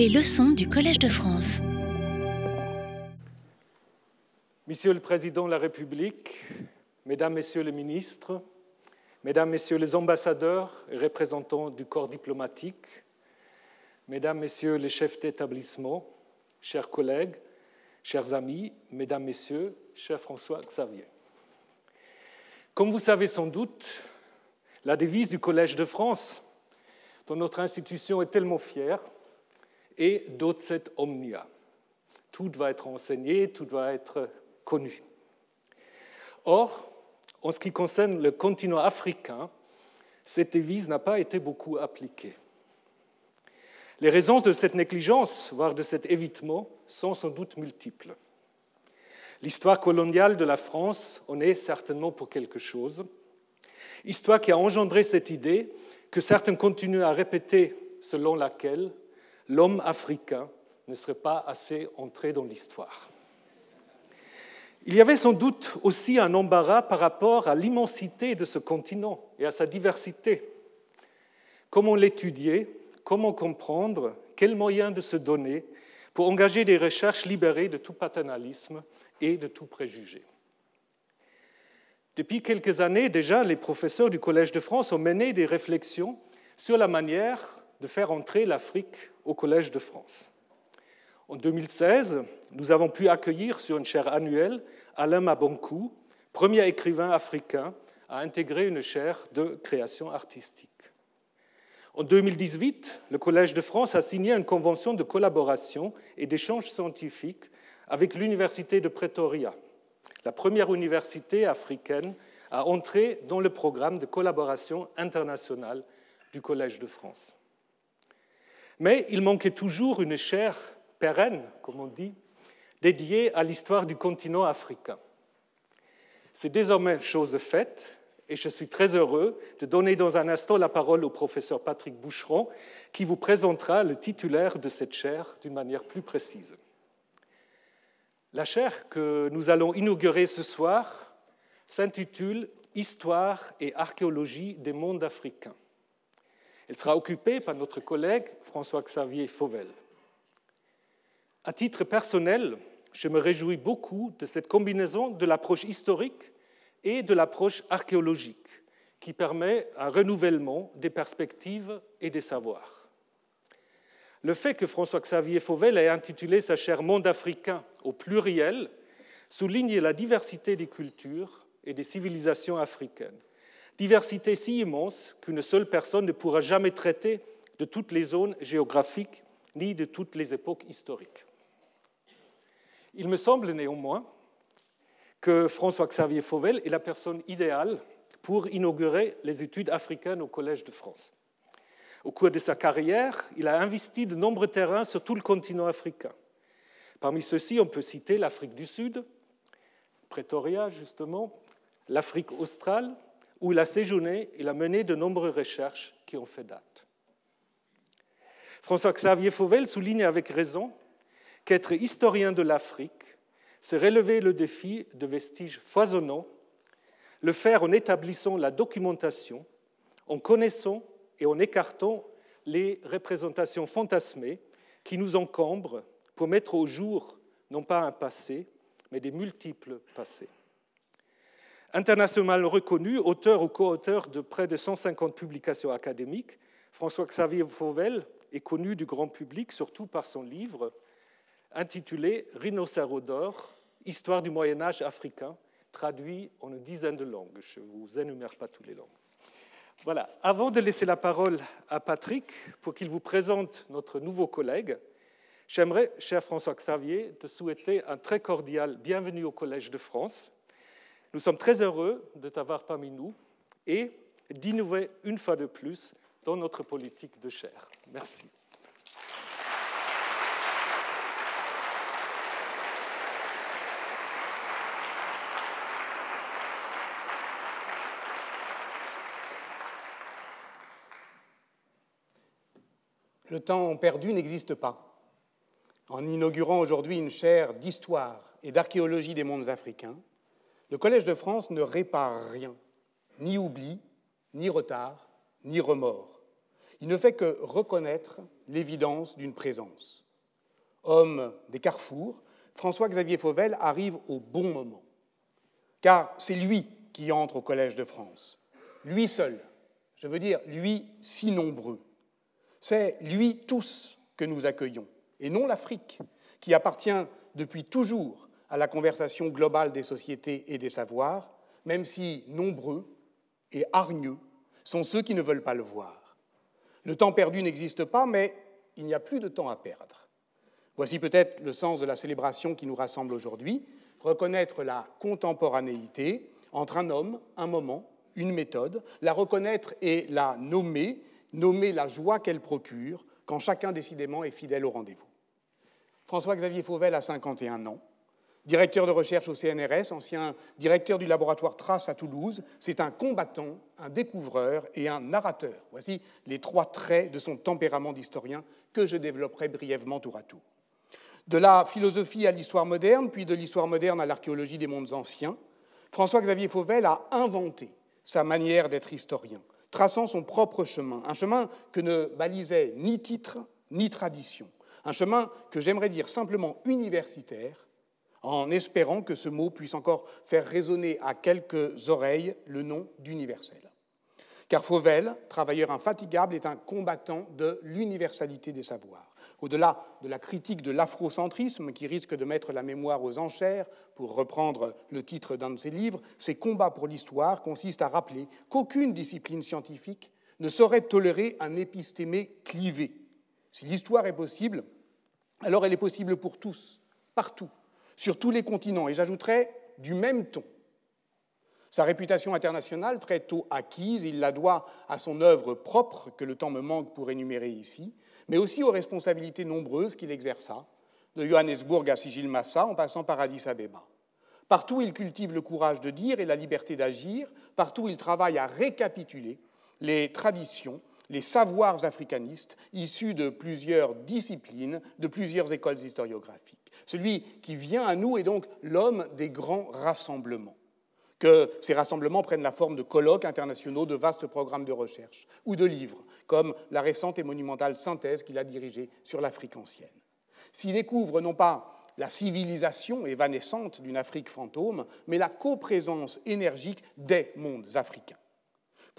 Les leçons du Collège de France. Monsieur le Président de la République, Mesdames, Messieurs les ministres, Mesdames, Messieurs les ambassadeurs et représentants du corps diplomatique, Mesdames, Messieurs les chefs d'établissement, chers collègues, chers amis, Mesdames, Messieurs, cher François Xavier. Comme vous savez sans doute, la devise du Collège de France, dont notre institution est tellement fière, est Docet Omnia. Tout va être enseigné, tout va être connu. Or, en ce qui concerne le continent africain, cette devise n'a pas été beaucoup appliquée. Les raisons de cette négligence, voire de cet évitement, sont sans doute multiples. L'histoire coloniale de la France en est certainement pour quelque chose. Histoire qui a engendré cette idée que certains continuent à répéter selon laquelle l'homme africain ne serait pas assez entré dans l'histoire. Il y avait sans doute aussi un embarras par rapport à l'immensité de ce continent et à sa diversité. Comment l'étudier Comment comprendre Quels moyens de se donner pour engager des recherches libérées de tout paternalisme et de tout préjugé Depuis quelques années déjà, les professeurs du Collège de France ont mené des réflexions sur la manière de faire entrer l'Afrique au Collège de France. En 2016, nous avons pu accueillir sur une chaire annuelle Alain Mabankou, premier écrivain africain à intégrer une chaire de création artistique. En 2018, le Collège de France a signé une convention de collaboration et d'échange scientifique avec l'Université de Pretoria, la première université africaine à entrer dans le programme de collaboration internationale du Collège de France. Mais il manquait toujours une chaire pérenne, comme on dit, dédiée à l'histoire du continent africain. C'est désormais chose faite et je suis très heureux de donner dans un instant la parole au professeur Patrick Boucheron qui vous présentera le titulaire de cette chaire d'une manière plus précise. La chaire que nous allons inaugurer ce soir s'intitule Histoire et archéologie des mondes africains. Elle sera occupée par notre collègue François-Xavier Fauvel. À titre personnel, je me réjouis beaucoup de cette combinaison de l'approche historique et de l'approche archéologique qui permet un renouvellement des perspectives et des savoirs. Le fait que François-Xavier Fauvel ait intitulé sa chaire Monde africain au pluriel souligne la diversité des cultures et des civilisations africaines. Diversité si immense qu'une seule personne ne pourra jamais traiter de toutes les zones géographiques ni de toutes les époques historiques. Il me semble néanmoins que François-Xavier Fauvel est la personne idéale pour inaugurer les études africaines au Collège de France. Au cours de sa carrière, il a investi de nombreux terrains sur tout le continent africain. Parmi ceux-ci, on peut citer l'Afrique du Sud, Pretoria justement, l'Afrique australe, où il a séjourné et a mené de nombreuses recherches qui ont fait date. François-Xavier Fauvel souligne avec raison qu'être historien de l'Afrique, c'est relever le défi de vestiges foisonnants, le faire en établissant la documentation, en connaissant et en écartant les représentations fantasmées qui nous encombrent pour mettre au jour non pas un passé, mais des multiples passés. Internationalement reconnu, auteur ou co-auteur de près de 150 publications académiques, François-Xavier Fauvel est connu du grand public surtout par son livre intitulé Rhinocéros d'or, Histoire du Moyen Âge africain, traduit en une dizaine de langues. Je ne vous énumère pas toutes les langues. Voilà, avant de laisser la parole à Patrick pour qu'il vous présente notre nouveau collègue, j'aimerais, cher François Xavier, te souhaiter un très cordial bienvenue au Collège de France. Nous sommes très heureux de t'avoir parmi nous et d'innover une fois de plus dans notre politique de chair. Merci. Le temps perdu n'existe pas. En inaugurant aujourd'hui une chaire d'histoire et d'archéologie des mondes africains, le Collège de France ne répare rien, ni oubli, ni retard, ni remords. Il ne fait que reconnaître l'évidence d'une présence. Homme des carrefours, François-Xavier Fauvel arrive au bon moment, car c'est lui qui entre au Collège de France, lui seul, je veux dire lui si nombreux. C'est lui tous que nous accueillons, et non l'Afrique, qui appartient depuis toujours à la conversation globale des sociétés et des savoirs, même si nombreux et hargneux sont ceux qui ne veulent pas le voir. Le temps perdu n'existe pas, mais il n'y a plus de temps à perdre. Voici peut-être le sens de la célébration qui nous rassemble aujourd'hui, reconnaître la contemporanéité entre un homme, un moment, une méthode, la reconnaître et la nommer, nommer la joie qu'elle procure quand chacun décidément est fidèle au rendez-vous. François-Xavier Fauvel a 51 ans, directeur de recherche au CNRS, ancien directeur du laboratoire Trace à Toulouse. C'est un combattant, un découvreur et un narrateur. Voici les trois traits de son tempérament d'historien que je développerai brièvement tour à tour. De la philosophie à l'histoire moderne, puis de l'histoire moderne à l'archéologie des mondes anciens, François-Xavier Fauvel a inventé sa manière d'être historien, traçant son propre chemin, un chemin que ne balisait ni titre ni tradition, un chemin que j'aimerais dire simplement universitaire, en espérant que ce mot puisse encore faire résonner à quelques oreilles le nom d'universel. Car Fauvel, travailleur infatigable, est un combattant de l'universalité des savoirs. Au-delà de la critique de l'afrocentrisme qui risque de mettre la mémoire aux enchères, pour reprendre le titre d'un de ses livres, ses combats pour l'histoire consistent à rappeler qu'aucune discipline scientifique ne saurait tolérer un épistémé clivé. Si l'histoire est possible, alors elle est possible pour tous, partout, sur tous les continents, et j'ajouterais du même ton. Sa réputation internationale, très tôt acquise, il la doit à son œuvre propre, que le temps me manque pour énumérer ici, mais aussi aux responsabilités nombreuses qu'il exerça, de Johannesburg à Sigil Massa, en passant par Addis Abeba. Partout, il cultive le courage de dire et la liberté d'agir. Partout, il travaille à récapituler les traditions, les savoirs africanistes issus de plusieurs disciplines, de plusieurs écoles historiographiques. Celui qui vient à nous est donc l'homme des grands rassemblements. Que ces rassemblements prennent la forme de colloques internationaux, de vastes programmes de recherche ou de livres, comme la récente et monumentale synthèse qu'il a dirigée sur l'Afrique ancienne. S'il découvre non pas la civilisation évanescente d'une Afrique fantôme, mais la coprésence énergique des mondes africains.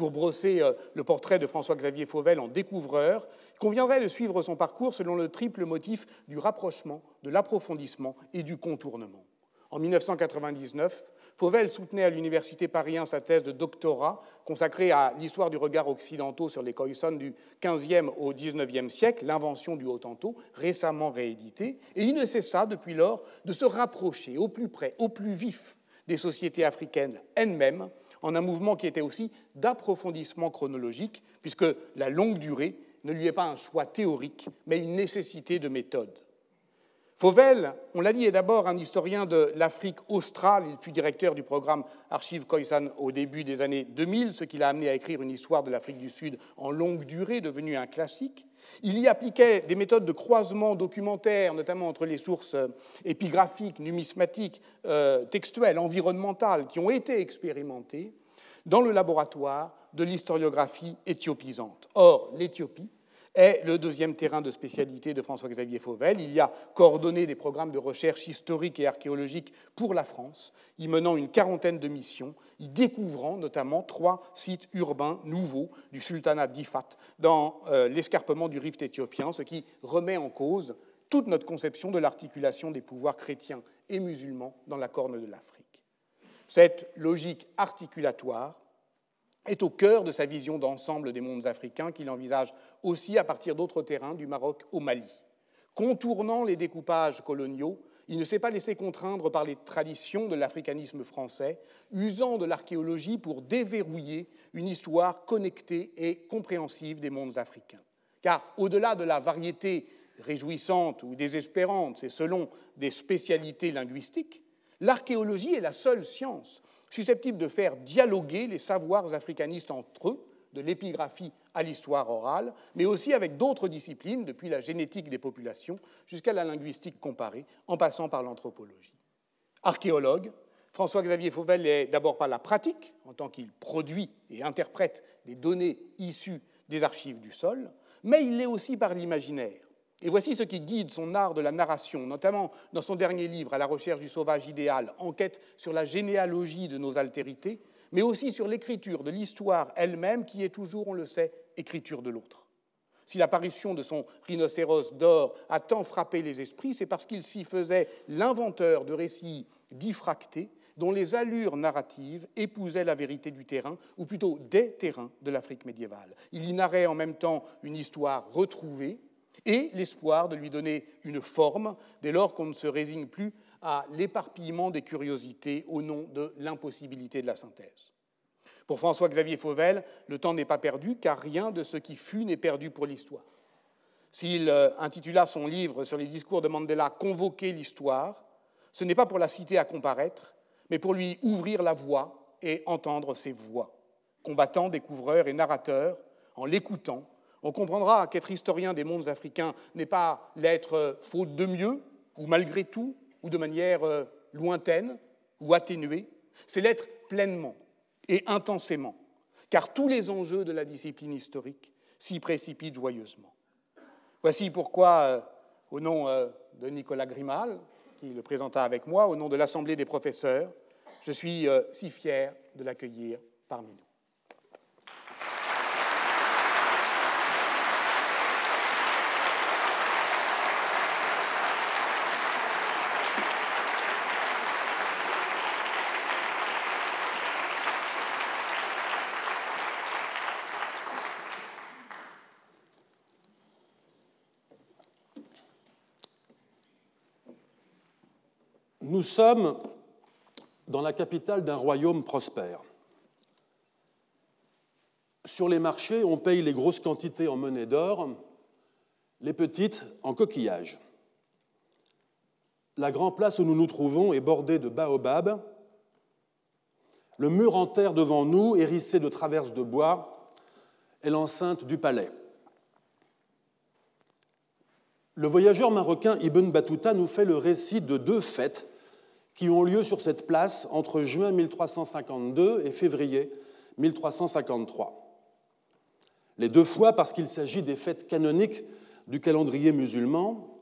Pour brosser euh, le portrait de François-Xavier Fauvel en découvreur, il conviendrait de suivre son parcours selon le triple motif du rapprochement, de l'approfondissement et du contournement. En 1999, Fauvel soutenait à l'Université Paris sa thèse de doctorat consacrée à l'histoire du regard occidentaux sur les Khoisan du XVe au XIXe siècle, l'invention du Haut-Tanto, récemment réédité, et il ne cessa depuis lors de se rapprocher au plus près, au plus vif des sociétés africaines elles-mêmes, en un mouvement qui était aussi d'approfondissement chronologique, puisque la longue durée ne lui est pas un choix théorique, mais une nécessité de méthode. Fauvel, on l'a dit, est d'abord un historien de l'Afrique australe. Il fut directeur du programme Archives Khoisan au début des années 2000, ce qui l'a amené à écrire une histoire de l'Afrique du Sud en longue durée, devenue un classique. Il y appliquait des méthodes de croisement documentaire, notamment entre les sources euh, épigraphiques, numismatiques, euh, textuelles, environnementales, qui ont été expérimentées dans le laboratoire de l'historiographie éthiopisante. Or, l'Éthiopie, est le deuxième terrain de spécialité de François-Xavier Fauvel. Il y a coordonné des programmes de recherche historique et archéologique pour la France, y menant une quarantaine de missions, y découvrant notamment trois sites urbains nouveaux du sultanat d'Ifat dans euh, l'escarpement du rift éthiopien, ce qui remet en cause toute notre conception de l'articulation des pouvoirs chrétiens et musulmans dans la corne de l'Afrique. Cette logique articulatoire est au cœur de sa vision d'ensemble des mondes africains qu'il envisage aussi à partir d'autres terrains, du Maroc au Mali. Contournant les découpages coloniaux, il ne s'est pas laissé contraindre par les traditions de l'africanisme français, usant de l'archéologie pour déverrouiller une histoire connectée et compréhensive des mondes africains. Car au-delà de la variété réjouissante ou désespérante, c'est selon des spécialités linguistiques, l'archéologie est la seule science susceptible de faire dialoguer les savoirs africanistes entre eux, de l'épigraphie à l'histoire orale, mais aussi avec d'autres disciplines, depuis la génétique des populations jusqu'à la linguistique comparée, en passant par l'anthropologie. Archéologue, François-Xavier Fauvel est d'abord par la pratique, en tant qu'il produit et interprète des données issues des archives du sol, mais il l'est aussi par l'imaginaire. Et voici ce qui guide son art de la narration, notamment dans son dernier livre, À la recherche du sauvage idéal, enquête sur la généalogie de nos altérités, mais aussi sur l'écriture de l'histoire elle-même, qui est toujours, on le sait, écriture de l'autre. Si l'apparition de son rhinocéros d'or a tant frappé les esprits, c'est parce qu'il s'y faisait l'inventeur de récits diffractés dont les allures narratives épousaient la vérité du terrain, ou plutôt des terrains de l'Afrique médiévale. Il y narrait en même temps une histoire retrouvée et l'espoir de lui donner une forme, dès lors qu'on ne se résigne plus à l'éparpillement des curiosités au nom de l'impossibilité de la synthèse. Pour François-Xavier Fauvel, le temps n'est pas perdu, car rien de ce qui fut n'est perdu pour l'histoire. S'il euh, intitula son livre sur les discours de Mandela Convoquer l'histoire, ce n'est pas pour la citer à comparaître, mais pour lui ouvrir la voie et entendre ses voix. Combattant, découvreur et narrateur, en l'écoutant, on comprendra qu'être historien des mondes africains n'est pas l'être faute de mieux, ou malgré tout, ou de manière euh, lointaine ou atténuée, c'est l'être pleinement et intensément, car tous les enjeux de la discipline historique s'y précipitent joyeusement. Voici pourquoi, euh, au nom euh, de Nicolas Grimal, qui le présenta avec moi, au nom de l'Assemblée des professeurs, je suis si fier de l'accueillir parmi nous. Nous sommes dans la capitale d'un royaume prospère. Sur les marchés, on paye les grosses quantités en monnaie d'or, les petites en coquillages. La grande place où nous nous trouvons est bordée de baobabs. Le mur en terre devant nous, hérissé de traverses de bois, est l'enceinte du palais. Le voyageur marocain Ibn Battuta nous fait le récit de deux fêtes qui ont lieu sur cette place entre juin 1352 et février 1353. Les deux fois parce qu'il s'agit des fêtes canoniques du calendrier musulman,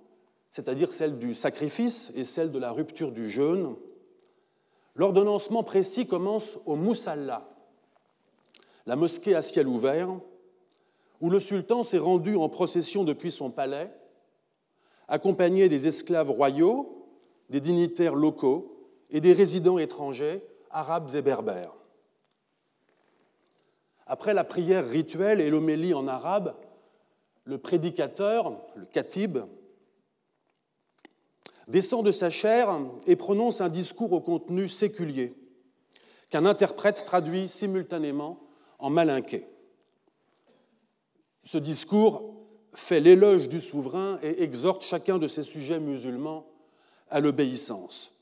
c'est-à-dire celle du sacrifice et celle de la rupture du jeûne. L'ordonnancement précis commence au Moussalla, la mosquée à ciel ouvert, où le sultan s'est rendu en procession depuis son palais, accompagné des esclaves royaux des dignitaires locaux et des résidents étrangers, arabes et berbères. Après la prière rituelle et l'homélie en arabe, le prédicateur, le khatib, descend de sa chaire et prononce un discours au contenu séculier, qu'un interprète traduit simultanément en malinqué. Ce discours fait l'éloge du souverain et exhorte chacun de ses sujets musulmans à l'obéissance.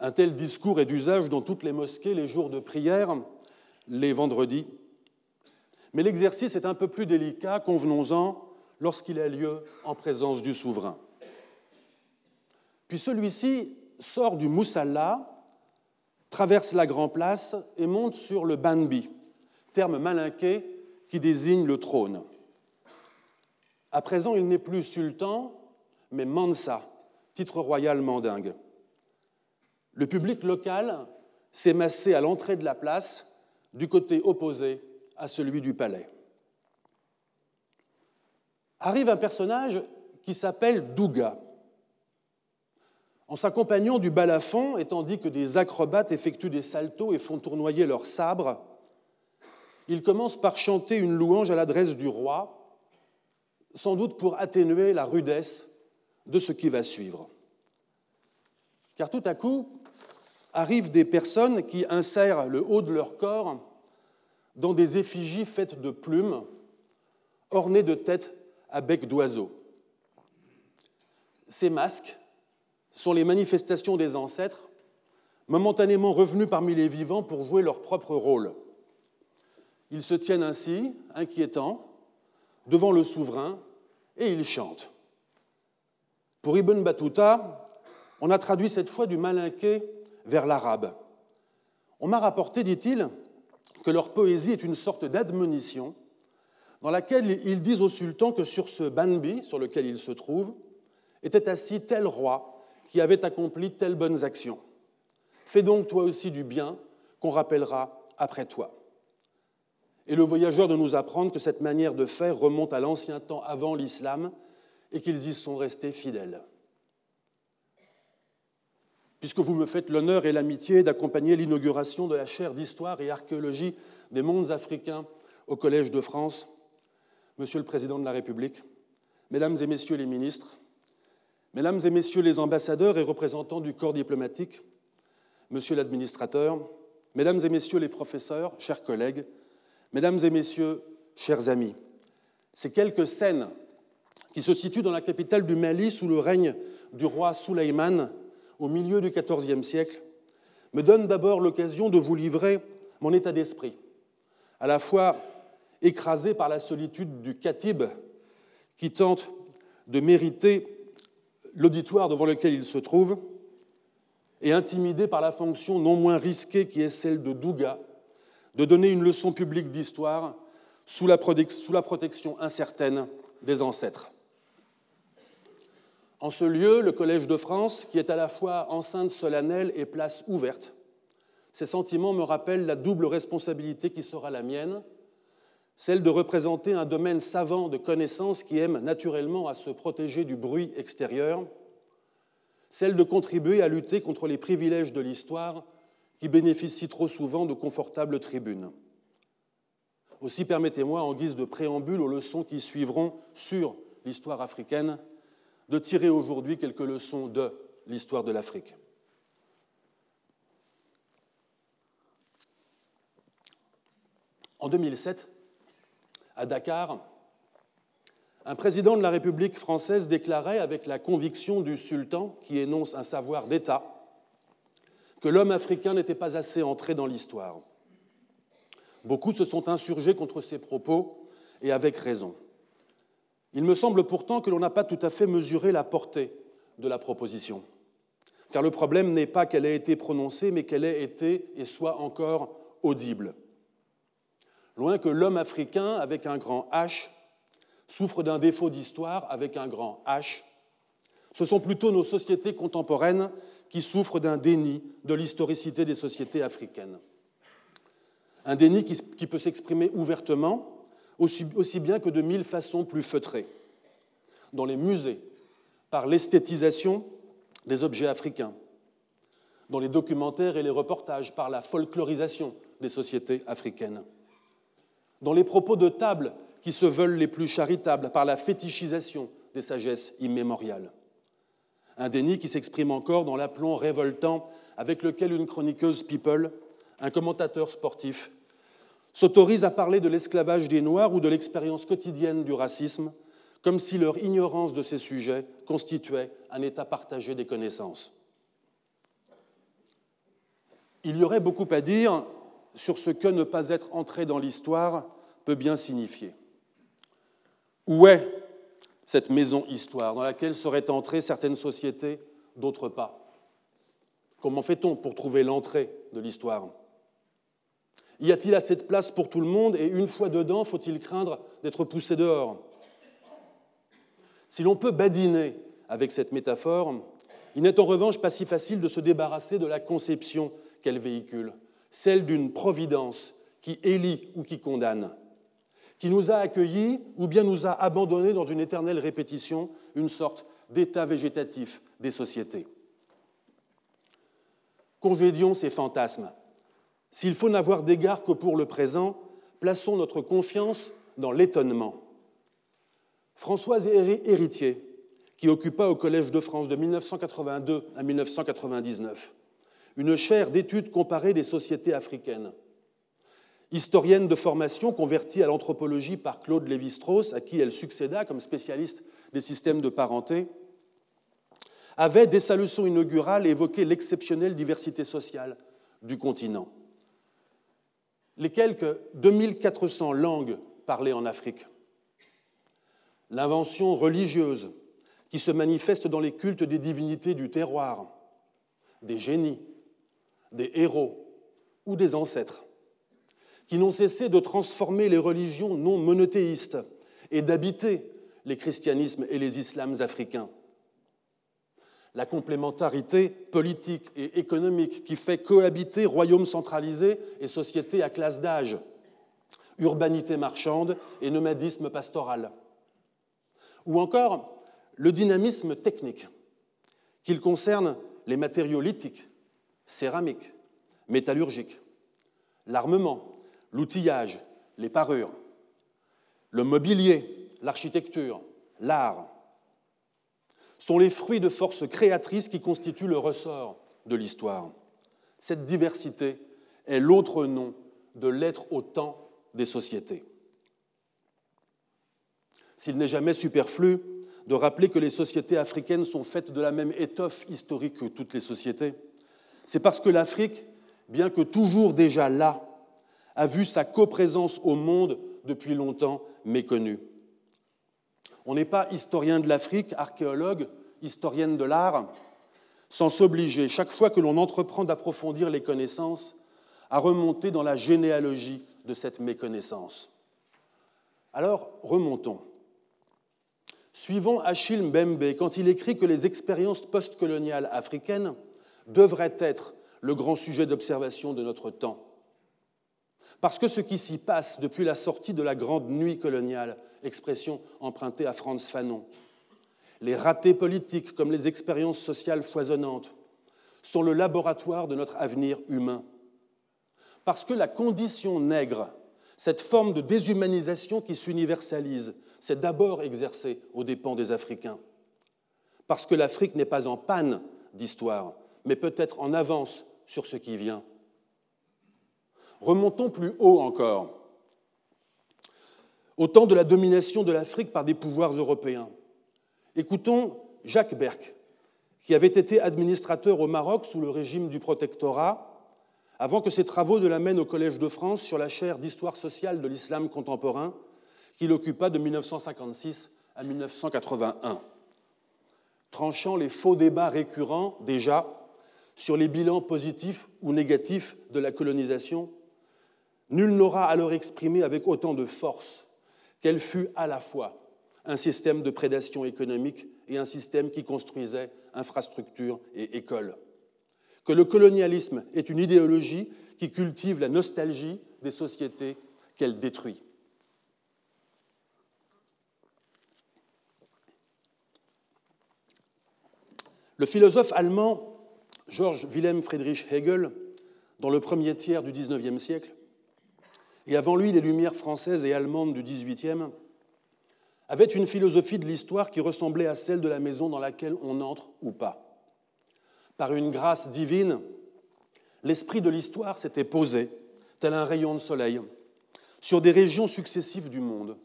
Un tel discours est d'usage dans toutes les mosquées les jours de prière, les vendredis. Mais l'exercice est un peu plus délicat, convenons-en, lorsqu'il a lieu en présence du souverain. Puis celui-ci sort du Moussalla, traverse la Grand Place et monte sur le Banbi, terme malinqué qui désigne le trône. À présent, il n'est plus sultan, mais Mansa, titre royal mandingue. Le public local s'est massé à l'entrée de la place, du côté opposé à celui du palais. Arrive un personnage qui s'appelle Douga. En s'accompagnant du balafon, et tandis que des acrobates effectuent des saltos et font tournoyer leurs sabres, il commence par chanter une louange à l'adresse du roi, sans doute pour atténuer la rudesse de ce qui va suivre. Car tout à coup, arrivent des personnes qui insèrent le haut de leur corps dans des effigies faites de plumes, ornées de têtes à bec d'oiseau. Ces masques sont les manifestations des ancêtres, momentanément revenus parmi les vivants pour jouer leur propre rôle. Ils se tiennent ainsi, inquiétants, devant le souverain, et ils chantent. Pour Ibn Battuta, on a traduit cette fois du malinqué vers l'arabe. On m'a rapporté, dit-il, que leur poésie est une sorte d'admonition dans laquelle ils disent au sultan que sur ce Banbi, sur lequel il se trouve, était assis tel roi qui avait accompli telles bonnes actions. Fais donc toi aussi du bien qu'on rappellera après toi. Et le voyageur de nous apprendre que cette manière de faire remonte à l'ancien temps avant l'islam et qu'ils y sont restés fidèles. Puisque vous me faites l'honneur et l'amitié d'accompagner l'inauguration de la chaire d'histoire et archéologie des mondes africains au Collège de France, Monsieur le Président de la République, Mesdames et Messieurs les ministres, Mesdames et Messieurs les ambassadeurs et représentants du corps diplomatique, Monsieur l'administrateur, Mesdames et Messieurs les professeurs, chers collègues, Mesdames et Messieurs, chers amis, ces quelques scènes qui se situent dans la capitale du Mali sous le règne du roi Souleyman au milieu du XIVe siècle me donnent d'abord l'occasion de vous livrer mon état d'esprit, à la fois écrasé par la solitude du Khatib qui tente de mériter l'auditoire devant lequel il se trouve, et intimidé par la fonction non moins risquée qui est celle de Douga, de donner une leçon publique d'histoire sous la protection incertaine des ancêtres. En ce lieu, le Collège de France, qui est à la fois enceinte solennelle et place ouverte, ces sentiments me rappellent la double responsabilité qui sera la mienne, celle de représenter un domaine savant de connaissances qui aime naturellement à se protéger du bruit extérieur, celle de contribuer à lutter contre les privilèges de l'histoire qui bénéficient trop souvent de confortables tribunes. Aussi permettez-moi, en guise de préambule aux leçons qui suivront sur l'histoire africaine, de tirer aujourd'hui quelques leçons de l'histoire de l'Afrique. En 2007, à Dakar, un président de la République française déclarait avec la conviction du sultan qui énonce un savoir d'État que l'homme africain n'était pas assez entré dans l'histoire. Beaucoup se sont insurgés contre ces propos et avec raison. Il me semble pourtant que l'on n'a pas tout à fait mesuré la portée de la proposition. Car le problème n'est pas qu'elle ait été prononcée, mais qu'elle ait été et soit encore audible loin que l'homme africain avec un grand H souffre d'un défaut d'histoire avec un grand H. Ce sont plutôt nos sociétés contemporaines qui souffrent d'un déni de l'historicité des sociétés africaines. Un déni qui, peut s'exprimer ouvertement, aussi, bien que de mille façons plus feutrées. Dans les musées, par l'esthétisation des objets africains. Dans les documentaires et les reportages, par la folklorisation des sociétés africaines dans les propos de table qui se veulent les plus charitables par la fétichisation des sagesses immémoriales. Un déni qui s'exprime encore dans l'aplomb révoltant avec lequel une chroniqueuse People, un commentateur sportif, s'autorise à parler de l'esclavage des Noirs ou de l'expérience quotidienne du racisme, comme si leur ignorance de ces sujets constituait un état partagé des connaissances. Il y aurait beaucoup à dire sur ce que ne pas être entré dans l'histoire peut bien signifier. Où est cette maison histoire dans laquelle seraient entrées certaines sociétés, d'autres pas? Comment fait-on pour trouver l'entrée de l'histoire? Y a-t-il assez de place pour tout le monde et une fois dedans, faut-il craindre d'être poussé dehors? Si l'on peut badiner avec cette métaphore, il n'est en revanche pas si facile de se débarrasser de la conception qu'elle véhicule celle d'une providence qui élit ou qui condamne, qui nous a accueillis ou bien nous a abandonnés dans une éternelle répétition, une sorte d'état végétatif des sociétés. Congédions ces fantasmes. S'il faut n'avoir d'égard que pour le présent, plaçons notre confiance dans l'étonnement. Françoise Héritier, qui occupa au Collège de France de 1982 à 1999, une chaire d'études comparées des sociétés africaines. Historienne de formation convertie à l'anthropologie par Claude Lévi-Strauss, à qui elle succéda comme spécialiste des systèmes de parenté, avait, dès sa leçon inaugurale, évoqué l'exceptionnelle diversité sociale du continent. Les quelques 2400 langues parlées en Afrique, l'invention religieuse qui se manifeste dans les cultes des divinités du terroir, des génies, des héros ou des ancêtres, qui n'ont cessé de transformer les religions non monothéistes et d'habiter les christianismes et les islams africains. La complémentarité politique et économique qui fait cohabiter royaumes centralisés et sociétés à classe d'âge, urbanité marchande et nomadisme pastoral. Ou encore le dynamisme technique, qu'il concerne les matériaux lithiques, céramiques, métallurgiques, l'armement, l'outillage, les parures, le mobilier, l'architecture, l'art, sont les fruits de forces créatrices qui constituent le ressort de l'histoire. Cette diversité est l'autre nom de l'être au temps des sociétés. S'il n'est jamais superflu de rappeler que les sociétés africaines sont faites de la même étoffe historique que toutes les sociétés, c'est parce que l'Afrique, bien que toujours déjà là, a vu sa coprésence au monde depuis longtemps méconnue. On n'est pas historien de l'Afrique, archéologue, historienne de l'art, sans s'obliger, chaque fois que l'on entreprend d'approfondir les connaissances, à remonter dans la généalogie de cette méconnaissance. Alors, remontons. Suivons Achille Mbembe quand il écrit que les expériences postcoloniales africaines devraient être le grand sujet d'observation de notre temps. Parce que ce qui s'y passe depuis la sortie de la grande nuit coloniale, expression empruntée à Franz Fanon, les ratés politiques comme les expériences sociales foisonnantes, sont le laboratoire de notre avenir humain. Parce que la condition nègre, cette forme de déshumanisation qui s'universalise, s'est d'abord exercée aux dépens des Africains. Parce que l'Afrique n'est pas en panne d'histoire, mais peut-être en avance sur ce qui vient. Remontons plus haut encore, au temps de la domination de l'Afrique par des pouvoirs européens. Écoutons Jacques Berck, qui avait été administrateur au Maroc sous le régime du protectorat, avant que ses travaux ne l'amènent au Collège de France sur la chaire d'histoire sociale de l'islam contemporain, qu'il occupa de 1956 à 1981. Tranchant les faux débats récurrents déjà sur les bilans positifs ou négatifs de la colonisation, nul n'aura alors exprimé avec autant de force qu'elle fut à la fois un système de prédation économique et un système qui construisait infrastructures et écoles. Que le colonialisme est une idéologie qui cultive la nostalgie des sociétés qu'elle détruit. Le philosophe allemand Georges Wilhelm Friedrich Hegel, dans le premier tiers du XIXe siècle, et avant lui les Lumières françaises et allemandes du XVIIIe, avait une philosophie de l'histoire qui ressemblait à celle de la maison dans laquelle on entre ou pas. Par une grâce divine, l'esprit de l'histoire s'était posé, tel un rayon de soleil, sur des régions successives du monde.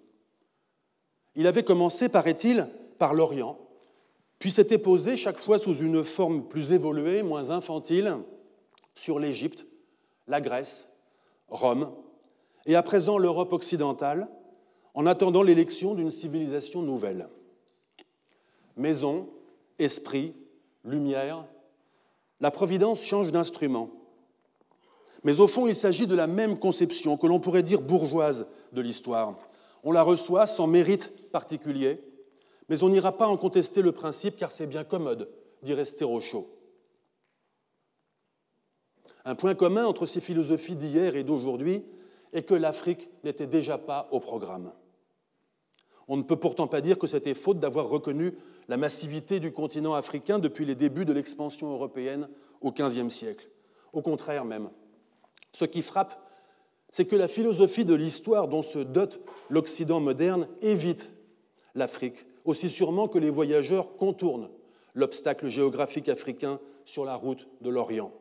Il avait commencé, paraît-il, par l'Orient, puis s'était posé chaque fois sous une forme plus évoluée, moins infantile, sur l'Égypte, la Grèce, Rome, et à présent l'Europe occidentale, en attendant l'élection d'une civilisation nouvelle. Maison, esprit, lumière, la Providence change d'instrument. Mais au fond, il s'agit de la même conception que l'on pourrait dire bourgeoise de l'histoire. On la reçoit sans mérite particulier, mais on n'ira pas en contester le principe car c'est bien commode d'y rester au chaud. Un point commun entre ces philosophies d'hier et d'aujourd'hui est que l'Afrique n'était déjà pas au programme. On ne peut pourtant pas dire que c'était faute d'avoir reconnu la massivité du continent africain depuis les débuts de l'expansion européenne au XVe siècle. Au contraire même. Ce qui frappe, c'est que la philosophie de l'histoire dont se dote l'Occident moderne évite l'Afrique, aussi sûrement que les voyageurs contournent l'obstacle géographique africain sur la route de l'Orient.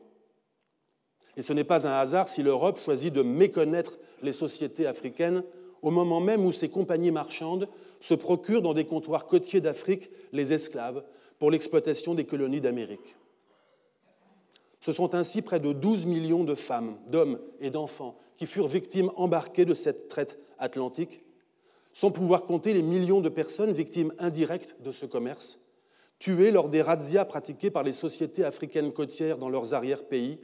Et ce n'est pas un hasard si l'Europe choisit de méconnaître les sociétés africaines au moment même où ces compagnies marchandes se procurent dans des comptoirs côtiers d'Afrique les esclaves pour l'exploitation des colonies d'Amérique. Ce sont ainsi près de 12 millions de femmes, d'hommes et d'enfants qui furent victimes embarquées de cette traite atlantique, sans pouvoir compter les millions de personnes victimes indirectes de ce commerce, tuées lors des razzias pratiquées par les sociétés africaines côtières dans leurs arrière-pays,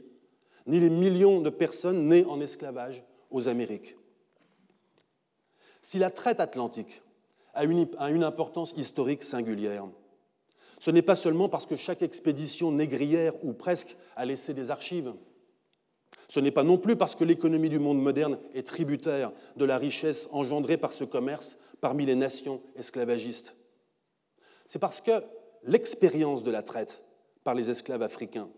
ni les millions de personnes nées en esclavage aux Amériques. Si la traite atlantique a une, importance historique singulière, ce n'est pas seulement parce que chaque expédition négrière ou presque a laissé des archives. Ce n'est pas non plus parce que l'économie du monde moderne est tributaire de la richesse engendrée par ce commerce parmi les nations esclavagistes. C'est parce que l'expérience de la traite par les esclaves africains,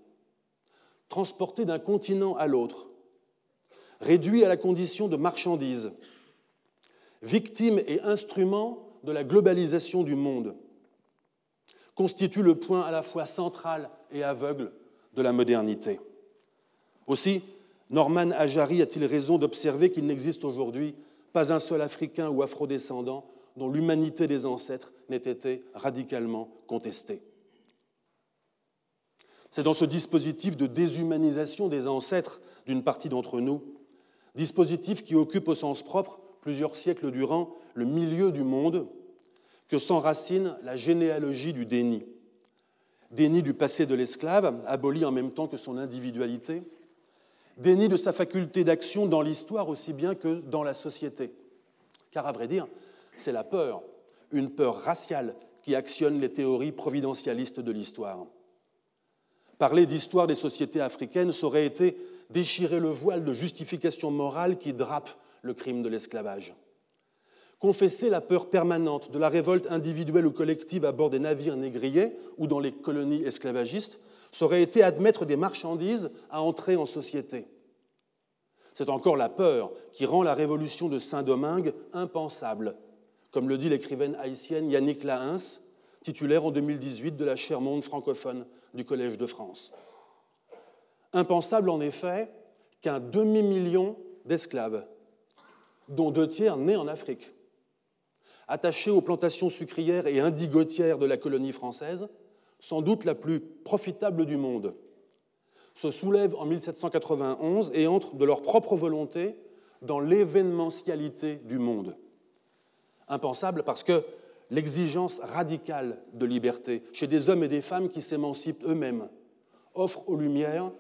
transportés d'un continent à l'autre, réduits à la condition de marchandises, victimes et instruments de la globalisation du monde, constitue le point à la fois central et aveugle de la modernité. Aussi, Norman Ajari a-t-il raison d'observer qu'il n'existe aujourd'hui pas un seul Africain ou afrodescendant dont l'humanité des ancêtres n'ait été radicalement contestée. C'est dans ce dispositif de déshumanisation des ancêtres d'une partie d'entre nous, dispositif qui occupe au sens propre plusieurs siècles durant le milieu du monde, que s'enracine la généalogie du déni. Déni du passé de l'esclave, aboli en même temps que son individualité, déni de sa faculté d'action dans l'histoire aussi bien que dans la société. Car à vrai dire, c'est la peur, une peur raciale, qui actionne les théories providentialistes de l'histoire. Parler d'histoire des sociétés africaines, ça aurait été déchirer le voile de justification morale qui drape le crime de l'esclavage. Confesser la peur permanente de la révolte individuelle ou collective à bord des navires négriers ou dans les colonies esclavagistes, ça aurait été admettre des marchandises à entrer en société. C'est encore la peur qui rend la révolution de Saint-Domingue impensable, comme le dit l'écrivaine haïtienne Yannick Lahens, titulaire en 2018 de la chaire monde francophone du Collège de France. Impensable en effet qu'un demi-million d'esclaves, dont deux tiers nés en Afrique, attachés aux plantations sucrières et indigotières de la colonie française, sans doute la plus profitable du monde, se soulèvent en 1791 et entrent de leur propre volonté dans l'événementialité du monde. Impensable parce que l'exigence radicale de liberté chez des hommes et des femmes qui s'émancipent eux-mêmes offre aux Lumières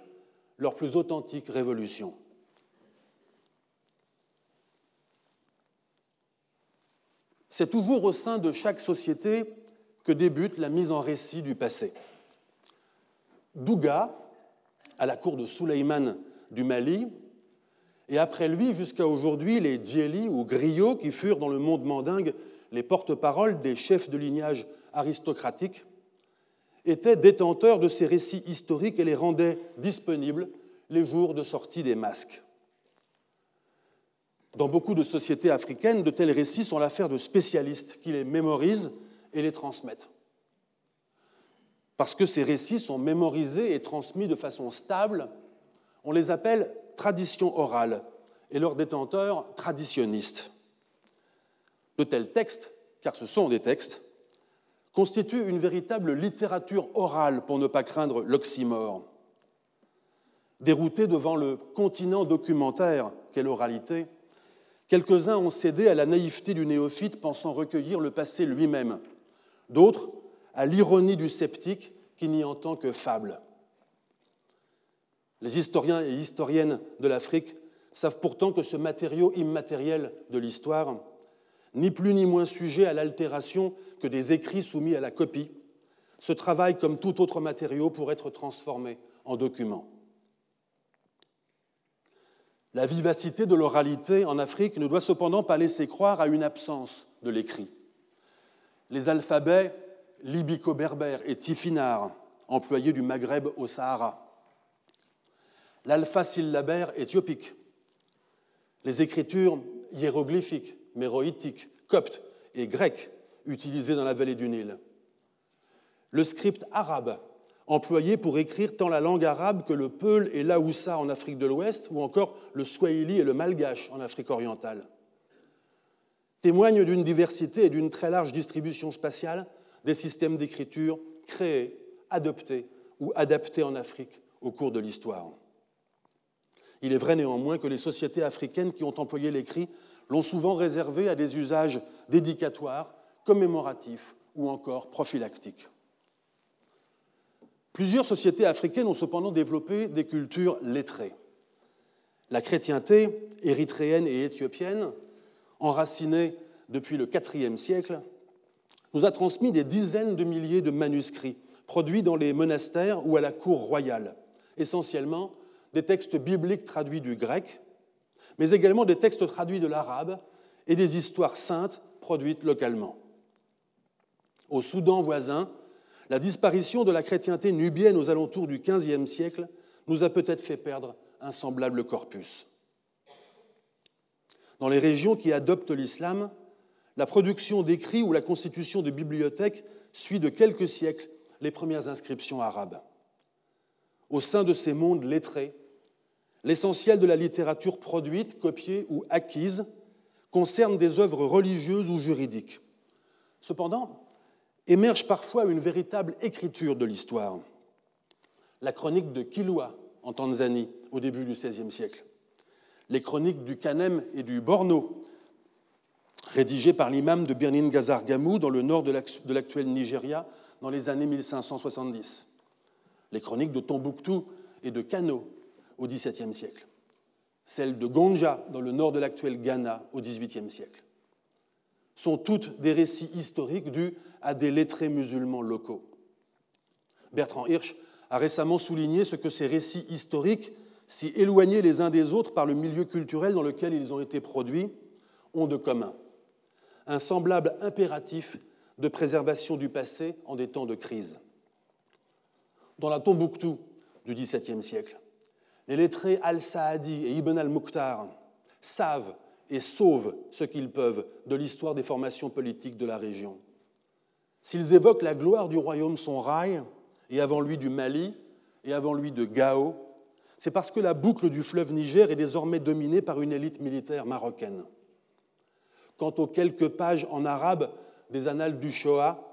leur plus authentique révolution. C'est toujours au sein de chaque société que débute la mise en récit du passé. Douga, à la cour de Souleyman du Mali, et après lui, jusqu'à aujourd'hui, les Dieli ou griots qui furent dans le monde mandingue les porte-paroles des chefs de lignage aristocratiques, étaient détenteurs de ces récits historiques et les rendaient disponibles les jours de sortie des masques. Dans beaucoup de sociétés africaines, de tels récits sont l'affaire de spécialistes qui les mémorisent et les transmettent. Parce que ces récits sont mémorisés et transmis de façon stable, on les appelle traditions orales et leurs détenteurs traditionnistes. De tels textes, car ce sont des textes, constituent une véritable littérature orale pour ne pas craindre l'oxymore. Déroutés devant le continent documentaire qu'est l'oralité, quelques-uns ont cédé à la naïveté du néophyte pensant recueillir le passé lui-même, d'autres à l'ironie du sceptique qui n'y entend que fable. Les historiens et historiennes de l'Afrique savent pourtant que ce matériau immatériel de l'histoire, ni plus ni moins sujet à l'altération que des écrits soumis à la copie, se travaille comme tout autre matériau pour être transformé en document. La vivacité de l'oralité en Afrique ne doit cependant pas laisser croire à une absence de l'écrit. Les alphabets libico-berbère et tifinar, employés du Maghreb au Sahara. L'alpha syllabaire éthiopique. Les écritures hiéroglyphiques, méroïtiques, coptes et grecques utilisées dans la vallée du Nil. Le script arabe, employé pour écrire tant la langue arabe que le peul et l'aoussa en Afrique de l'Ouest, ou encore le swahili et le malgache en Afrique orientale, témoignent d'une diversité et d'une très large distribution spatiale des systèmes d'écriture créés, adoptés ou adaptés en Afrique au cours de l'histoire. Il est vrai néanmoins que les sociétés africaines qui ont employé l'écrit l'ont souvent réservé à des usages dédicatoires, commémoratifs ou encore prophylactiques. Plusieurs sociétés africaines ont cependant développé des cultures lettrées. La chrétienté érythréenne et éthiopienne, enracinée depuis le IVe siècle, nous a transmis des dizaines de milliers de manuscrits produits dans les monastères ou à la cour royale, essentiellement des textes bibliques traduits du grec, mais également des textes traduits de l'arabe et des histoires saintes produites localement. Au Soudan voisin, la disparition de la chrétienté nubienne aux alentours du XVe siècle nous a peut-être fait perdre un semblable corpus. Dans les régions qui adoptent l'islam, la production d'écrits ou la constitution de bibliothèques suit de quelques siècles les premières inscriptions arabes. Au sein de ces mondes lettrés, l'essentiel de la littérature produite, copiée ou acquise concerne des œuvres religieuses ou juridiques. Cependant, émerge parfois une véritable écriture de l'histoire. La chronique de Kilwa en Tanzanie au début du XVIe siècle, les chroniques du Kanem et du Borno, rédigées par l'imam de Birnin Gazar Gamou dans le nord de l'actuel Nigeria dans les années 1570, les chroniques de Tombouctou et de Kano au XVIIe siècle, celles de Gonja dans le nord de l'actuel Ghana au XVIIIe siècle, sont toutes des récits historiques dus à des lettrés musulmans locaux. Bertrand Hirsch a récemment souligné ce que ces récits historiques, si éloignés les uns des autres par le milieu culturel dans lequel ils ont été produits, ont de commun. Un semblable impératif de préservation du passé en des temps de crise. Dans la Tombouctou du XVIIe siècle, les lettrés Al-Saadi et Ibn al-Mukhtar savent et sauvent ce qu'ils peuvent de l'histoire des formations politiques de la région. S'ils évoquent la gloire du royaume son rail, et avant lui du Mali, et avant lui de Gao, c'est parce que la boucle du fleuve Niger est désormais dominée par une élite militaire marocaine. Quant aux quelques pages en arabe des annales du Shoah,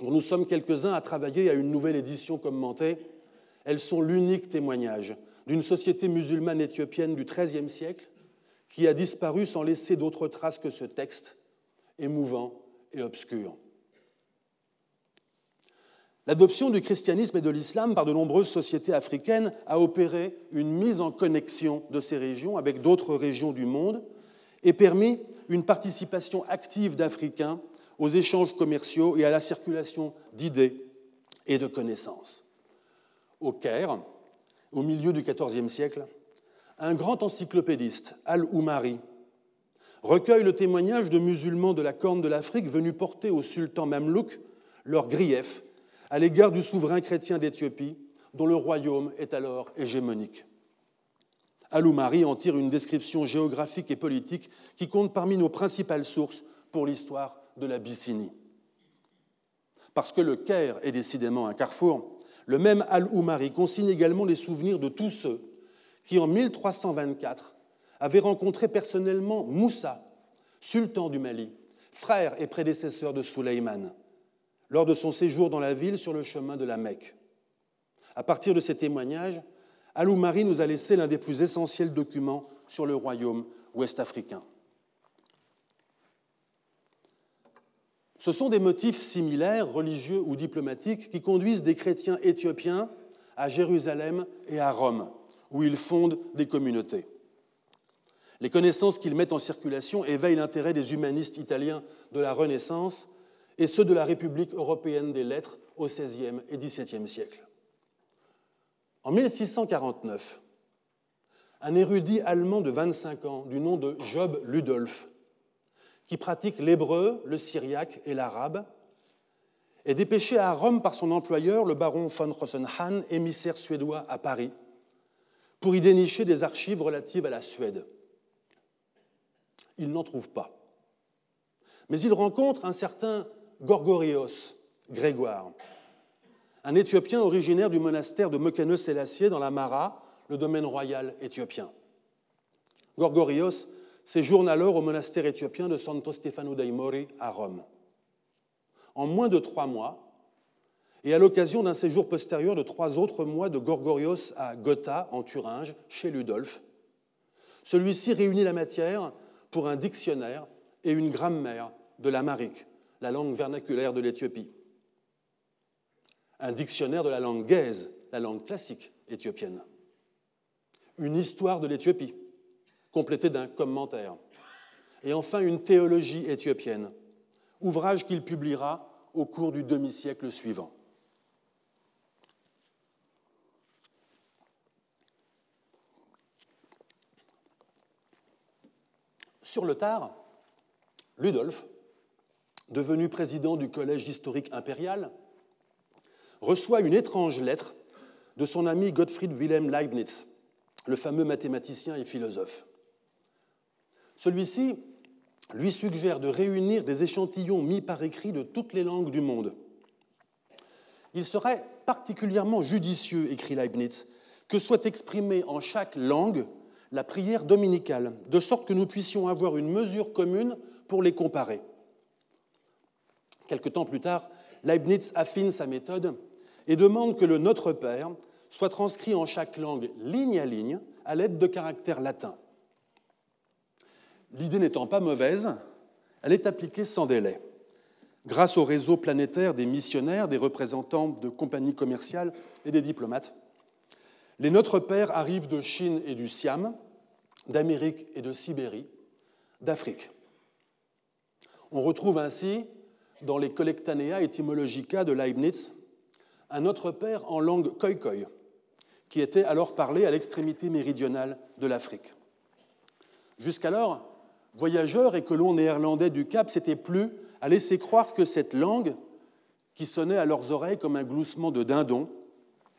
dont nous sommes quelques-uns à travailler à une nouvelle édition commentée, elles sont l'unique témoignage d'une société musulmane éthiopienne du XIIIe siècle qui a disparu sans laisser d'autres traces que ce texte, émouvant et obscur. L'adoption du christianisme et de l'islam par de nombreuses sociétés africaines a opéré une mise en connexion de ces régions avec d'autres régions du monde et permis une participation active d'Africains aux échanges commerciaux et à la circulation d'idées et de connaissances. Au Caire, au milieu du XIVe siècle, un grand encyclopédiste, Al-Oumari, recueille le témoignage de musulmans de la Corne de l'Afrique venus porter au sultan mamelouk leurs griefs à l'égard du souverain chrétien d'Éthiopie, dont le royaume est alors hégémonique. Al-Oumari en tire une description géographique et politique qui compte parmi nos principales sources pour l'histoire de l'Abyssinie. Parce que le Caire est décidément un carrefour, le même Al-Oumari consigne également les souvenirs de tous ceux qui, en 1324, avaient rencontré personnellement Moussa, sultan du Mali, frère et prédécesseur de Souleyman, lors de son séjour dans la ville sur le chemin de la Mecque. À partir de ces témoignages, Al-Oumari nous a laissé l'un des plus essentiels documents sur le royaume ouest-africain. Ce sont des motifs similaires, religieux ou diplomatiques, qui conduisent des chrétiens éthiopiens à Jérusalem et à Rome, où ils fondent des communautés. Les connaissances qu'ils mettent en circulation éveillent l'intérêt des humanistes italiens de la Renaissance et ceux de la République européenne des lettres au XVIe et XVIIe siècle. En 1649, un érudit allemand de 25 ans du nom de Job Ludolf qui pratique l'hébreu, le syriaque et l'arabe, est dépêché à Rome par son employeur, le baron von Rosenhan, émissaire suédois à Paris, pour y dénicher des archives relatives à la Suède. Il n'en trouve pas. Mais il rencontre un certain Gorgorios, Grégoire, un Éthiopien originaire du monastère de Mokane Sélassié dans la Mara, le domaine royal éthiopien. Gorgorios séjourne alors au monastère éthiopien de Santo Stefano dei Mori à Rome. En moins de trois mois, et à l'occasion d'un séjour postérieur de trois autres mois de Gorgorios à Gotha, en Thuringe, chez Ludolphe, celui-ci réunit la matière pour un dictionnaire et une grammaire de l'amharique, la langue vernaculaire de l'Éthiopie. Un dictionnaire de la langue gaise, la langue classique éthiopienne. Une histoire de l'Éthiopie, complété d'un commentaire. Et enfin, une théologie éthiopienne, ouvrage qu'il publiera au cours du demi-siècle suivant. Sur le tard, Ludolf, devenu président du Collège historique impérial, reçoit une étrange lettre de son ami Gottfried Wilhelm Leibniz, le fameux mathématicien et philosophe. Celui-ci lui suggère de réunir des échantillons mis par écrit de toutes les langues du monde. Il serait particulièrement judicieux, écrit Leibniz, que soit exprimée en chaque langue la prière dominicale, de sorte que nous puissions avoir une mesure commune pour les comparer. Quelque temps plus tard, Leibniz affine sa méthode et demande que le Notre Père soit transcrit en chaque langue ligne à ligne à l'aide de caractères latins. L'idée n'étant pas mauvaise, elle est appliquée sans délai. Grâce au réseau planétaire des missionnaires, des représentants de compagnies commerciales et des diplomates, les Notre Père arrivent de Chine et du Siam, d'Amérique et de Sibérie, d'Afrique. On retrouve ainsi, dans les Collectanea Etymologica de Leibniz, un Notre Père en langue khoï qui était alors parlé à l'extrémité méridionale de l'Afrique. Jusqu'alors, voyageurs et colons néerlandais du Cap s'étaient plus à laisser croire que cette langue, qui sonnait à leurs oreilles comme un gloussement de dindon,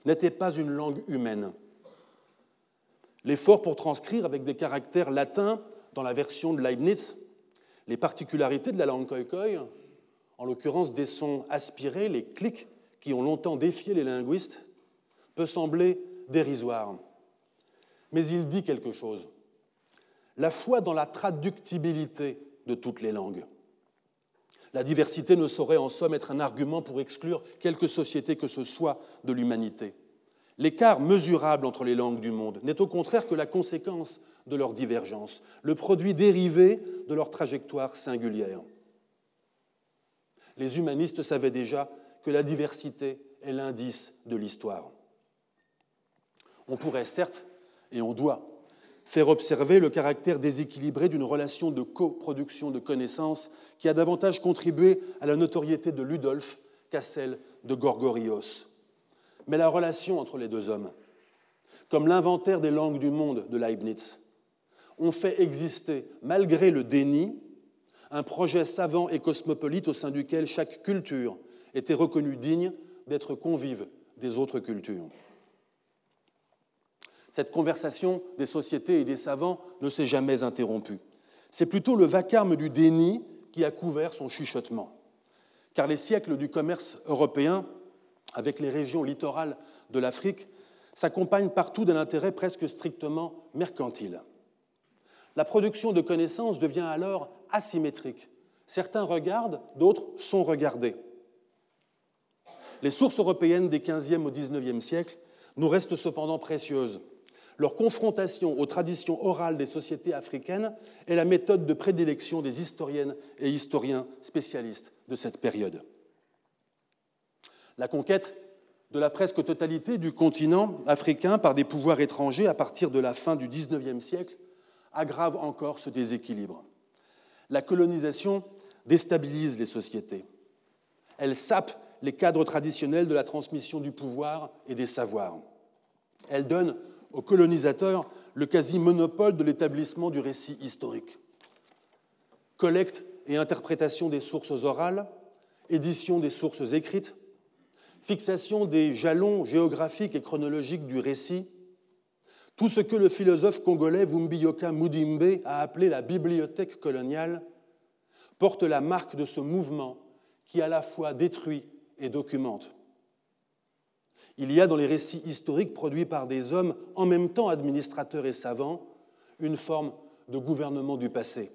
n'était pas une langue humaine. L'effort pour transcrire avec des caractères latins dans la version de Leibniz les particularités de la langue khoï en l'occurrence des sons aspirés, les clics qui ont longtemps défié les linguistes, peut sembler dérisoire. Mais il dit quelque chose la foi dans la traductibilité de toutes les langues. La diversité ne saurait en somme être un argument pour exclure quelque société que ce soit de l'humanité. L'écart mesurable entre les langues du monde n'est au contraire que la conséquence de leur divergence, le produit dérivé de leur trajectoire singulière. Les humanistes savaient déjà que la diversité est l'indice de l'histoire. On pourrait certes, et on doit, faire observer le caractère déséquilibré d'une relation de coproduction de connaissances qui a davantage contribué à la notoriété de Ludolf qu'à celle de Gorgorios. Mais la relation entre les deux hommes, comme l'inventaire des langues du monde de Leibniz, ont fait exister, malgré le déni, un projet savant et cosmopolite au sein duquel chaque culture était reconnue digne d'être convive des autres cultures. Cette conversation des sociétés et des savants ne s'est jamais interrompue. C'est plutôt le vacarme du déni qui a couvert son chuchotement. Car les siècles du commerce européen avec les régions littorales de l'Afrique s'accompagnent partout d'un intérêt presque strictement mercantile. La production de connaissances devient alors asymétrique. Certains regardent, d'autres sont regardés. Les sources européennes des XVe au XIXe siècle nous restent cependant précieuses leur confrontation aux traditions orales des sociétés africaines est la méthode de prédilection des historiennes et historiens spécialistes de cette période. La conquête de la presque totalité du continent africain par des pouvoirs étrangers à partir de la fin du XIXe siècle aggrave encore ce déséquilibre. La colonisation déstabilise les sociétés. Elle sape les cadres traditionnels de la transmission du pouvoir et des savoirs. Elle donne aux colonisateurs le quasi-monopole de l'établissement du récit historique. Collecte et interprétation des sources orales, édition des sources écrites, fixation des jalons géographiques et chronologiques du récit, tout ce que le philosophe congolais Vumbiyoka Mudimbe a appelé la bibliothèque coloniale porte la marque de ce mouvement qui à la fois détruit et documente. Il y a dans les récits historiques produits par des hommes en même temps administrateurs et savants une forme de gouvernement du passé.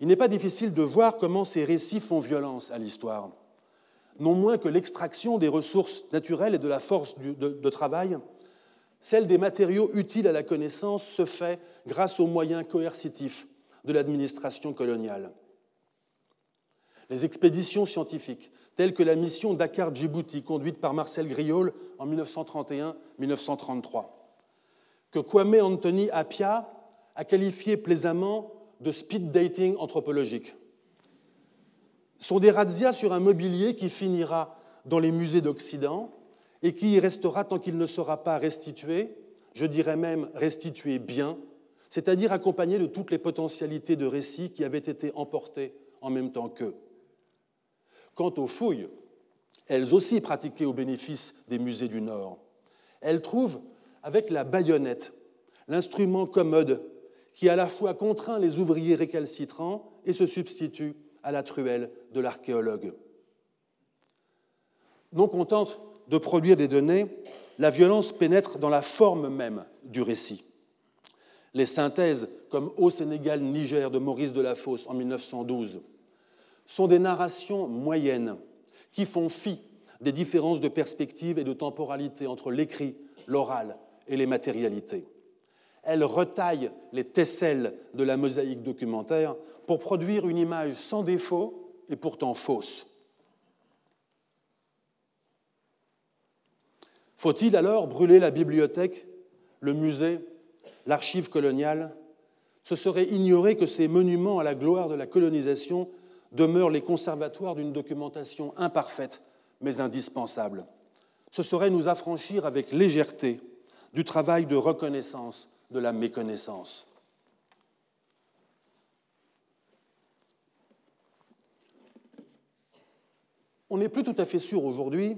Il n'est pas difficile de voir comment ces récits font violence à l'histoire. Non moins que l'extraction des ressources naturelles et de la force de, travail, celle des matériaux utiles à la connaissance se fait grâce aux moyens coercitifs de l'administration coloniale. Les expéditions scientifiques, telles que la mission Dakar-Djibouti, conduite par Marcel Griol en 1931-1933, que Kwame Anthony Appiah a qualifié plaisamment de speed dating anthropologique. Sont des razzias sur un mobilier qui finira dans les musées d'Occident et qui y restera tant qu'il ne sera pas restitué, je dirais même restitué bien, c'est-à-dire accompagné de toutes les potentialités de récits qui avaient été emportés en même temps qu'eux. Quant aux fouilles, elles aussi pratiquées au bénéfice des musées du Nord, elles trouvent avec la baïonnette l'instrument commode qui à la fois contraint les ouvriers récalcitrants et se substitue à la truelle de l'archéologue. Non contente de produire des données, la violence pénètre dans la forme même du récit. Les synthèses, comme Au Sénégal, Niger de Maurice Delafosse en 1912, sont des narrations moyennes qui font fi des différences de perspective et de temporalité entre l'écrit, l'oral et les matérialités. Elles retaillent les tesselles de la mosaïque documentaire pour produire une image sans défaut et pourtant fausse. Faut-il alors brûler la bibliothèque, le musée, l'archive coloniale? Ce serait ignorer que ces monuments à la gloire de la colonisation demeurent les conservatoires d'une documentation imparfaite mais indispensable. Ce serait nous affranchir avec légèreté du travail de reconnaissance de la méconnaissance. On n'est plus tout à fait sûr aujourd'hui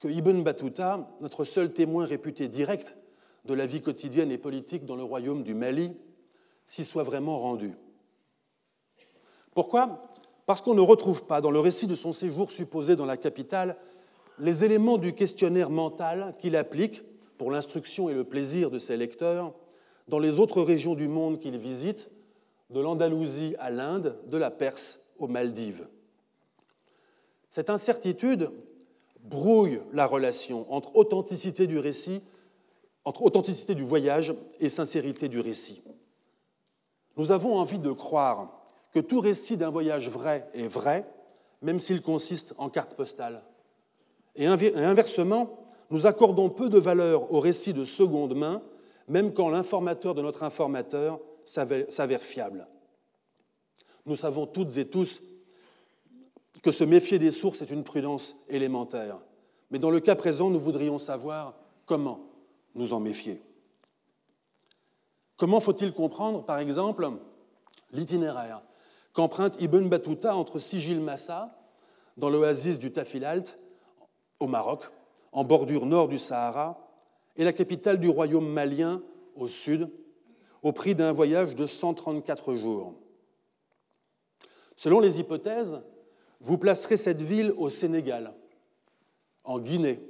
que Ibn Battuta, notre seul témoin réputé direct de la vie quotidienne et politique dans le royaume du Mali, s'y soit vraiment rendu. Pourquoi Parce qu'on ne retrouve pas dans le récit de son séjour supposé dans la capitale les éléments du questionnaire mental qu'il applique pour l'instruction et le plaisir de ses lecteurs dans les autres régions du monde qu'il visite, de l'Andalousie à l'Inde, de la Perse aux Maldives. Cette incertitude brouille la relation entre authenticité du récit, entre authenticité du voyage et sincérité du récit. Nous avons envie de croire que tout récit d'un voyage vrai est vrai, même s'il consiste en carte postale. Et inversement, nous accordons peu de valeur au récit de seconde main, même quand l'informateur de notre informateur s'avère fiable. Nous savons toutes et tous que se méfier des sources est une prudence élémentaire. Mais dans le cas présent, nous voudrions savoir comment nous en méfier. Comment faut-il comprendre, par exemple, l'itinéraire? Qu'emprunte Ibn Battuta entre Sigil Massa, dans l'oasis du Tafilalt, au Maroc, en bordure nord du Sahara, et la capitale du royaume malien, au sud, au prix d'un voyage de 134 jours. Selon les hypothèses, vous placerez cette ville au Sénégal, en Guinée,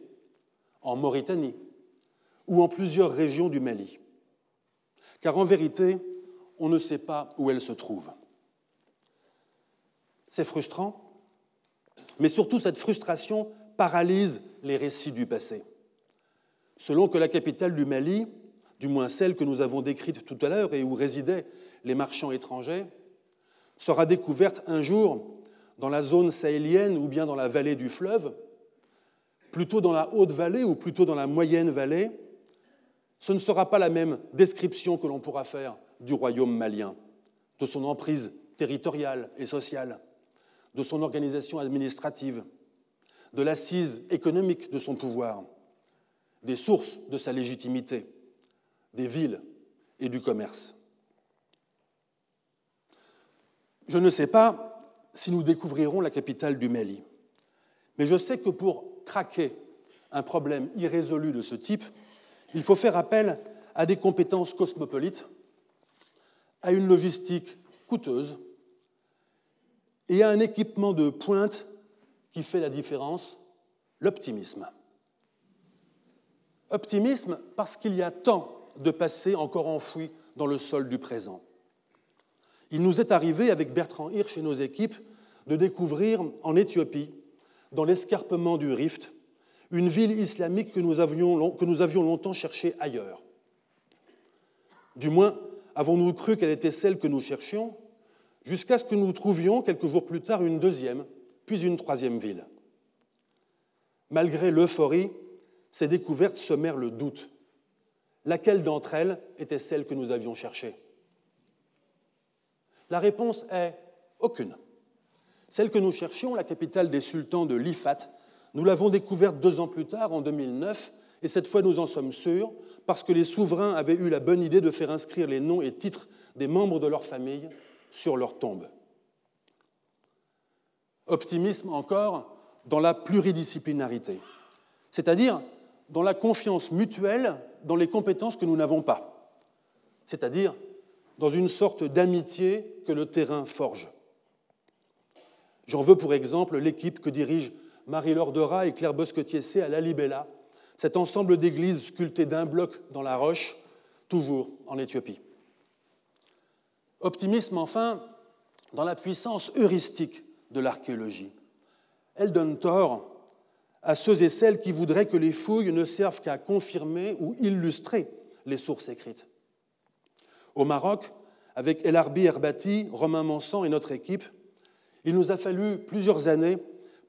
en Mauritanie ou en plusieurs régions du Mali. Car en vérité, on ne sait pas où elle se trouve. C'est frustrant, mais surtout cette frustration paralyse les récits du passé. Selon que la capitale du Mali, du moins celle que nous avons décrite tout à l'heure et où résidaient les marchands étrangers, sera découverte un jour dans la zone sahélienne ou bien dans la vallée du fleuve, plutôt dans la haute vallée ou plutôt dans la moyenne vallée, ce ne sera pas la même description que l'on pourra faire du royaume malien, de son emprise territoriale et sociale, de son organisation administrative, de l'assise économique de son pouvoir, des sources de sa légitimité, des villes et du commerce. Je ne sais pas si nous découvrirons la capitale du Mali. Mais je sais que pour craquer un problème irrésolu de ce type, il faut faire appel à des compétences cosmopolites, à une logistique coûteuse et à un équipement de pointe qui fait la différence, l'optimisme. Optimisme parce qu'il y a tant de passé encore enfoui dans le sol du présent. Il nous est arrivé, avec Bertrand Hirsch et nos équipes, de découvrir en Éthiopie, dans l'escarpement du Rift, une ville islamique que nous avions, que nous avions longtemps cherchée ailleurs. Du moins, avons-nous cru qu'elle était celle que nous cherchions, jusqu'à ce que nous trouvions quelques jours plus tard une deuxième, puis une troisième ville. Malgré l'euphorie, ces découvertes semèrent le doute. Laquelle d'entre elles était celle que nous avions cherchée? La réponse est aucune. Celle que nous cherchions, la capitale des sultans de l'Ifat, nous l'avons découverte deux ans plus tard, en 2009, et cette fois nous en sommes sûrs, parce que les souverains avaient eu la bonne idée de faire inscrire les noms et titres des membres de leur famille sur leur tombe. Optimisme encore dans la pluridisciplinarité, c'est-à-dire dans la confiance mutuelle dans les compétences que nous n'avons pas, c'est-à-dire dans une sorte d'amitié que le terrain forge. J'en veux pour exemple l'équipe que dirigent Marie-Laure Dera et Claire Bosquetier à la Libella, cet ensemble d'églises sculptées d'un bloc dans la roche, toujours en Éthiopie. Optimisme enfin dans la puissance heuristique de l'archéologie. Elle donne tort à ceux et celles qui voudraient que les fouilles ne servent qu'à confirmer ou illustrer les sources écrites. Au Maroc, avec El Arbi Herbati, Romain Mansan et notre équipe, il nous a fallu plusieurs années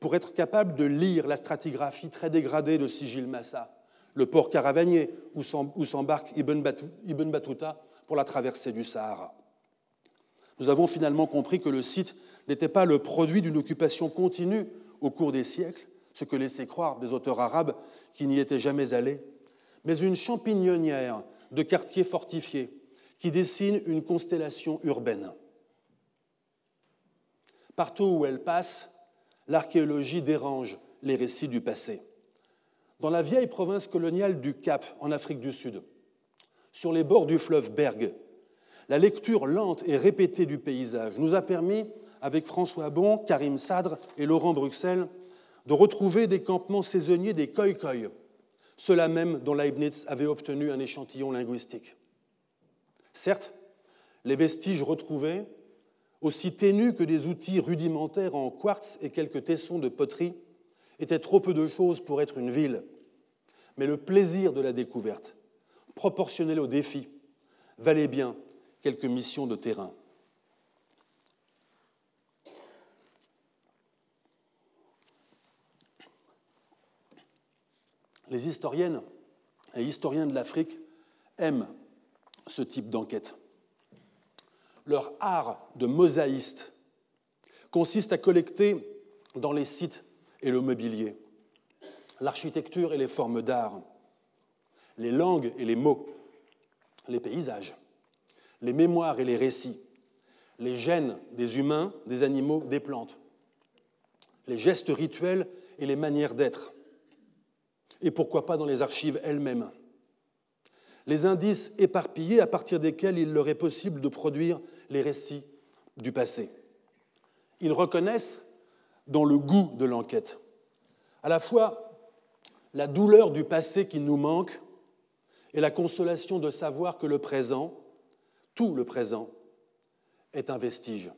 pour être capable de lire la stratigraphie très dégradée de Sigil Massa, le port caravanier où s'embarque Ibn Battuta pour la traversée du Sahara. Nous avons finalement compris que le site n'était pas le produit d'une occupation continue au cours des siècles, ce que laissaient croire des auteurs arabes qui n'y étaient jamais allés, mais une champignonnière de quartiers fortifiés qui dessine une constellation urbaine. Partout où elle passe, l'archéologie dérange les récits du passé. Dans la vieille province coloniale du Cap, en Afrique du Sud, sur les bords du fleuve Berg, la lecture lente et répétée du paysage nous a permis, avec François Bon, Karim Sadre et Laurent Bruxelles, de retrouver des campements saisonniers des koi ceux-là même dont Leibniz avait obtenu un échantillon linguistique. Certes, les vestiges retrouvés, aussi ténus que des outils rudimentaires en quartz et quelques tessons de poterie, étaient trop peu de choses pour être une ville. Mais le plaisir de la découverte, proportionnel au défi, valait bien quelques missions de terrain. Les historiennes et historiens de l'Afrique aiment ce type d'enquête. Leur art de mosaïste consiste à collecter dans les sites et le mobilier, l'architecture et les formes d'art, les langues et les mots, les paysages, les mémoires et les récits, les gènes des humains, des animaux, des plantes, les gestes rituels et les manières d'être, et pourquoi pas dans les archives elles-mêmes. Les indices éparpillés à partir desquels il leur est possible de produire les récits du passé. Ils reconnaissent dans le goût de l'enquête à la fois la douleur du passé qui nous manque et la consolation de savoir que le présent, tout le présent, est un vestige.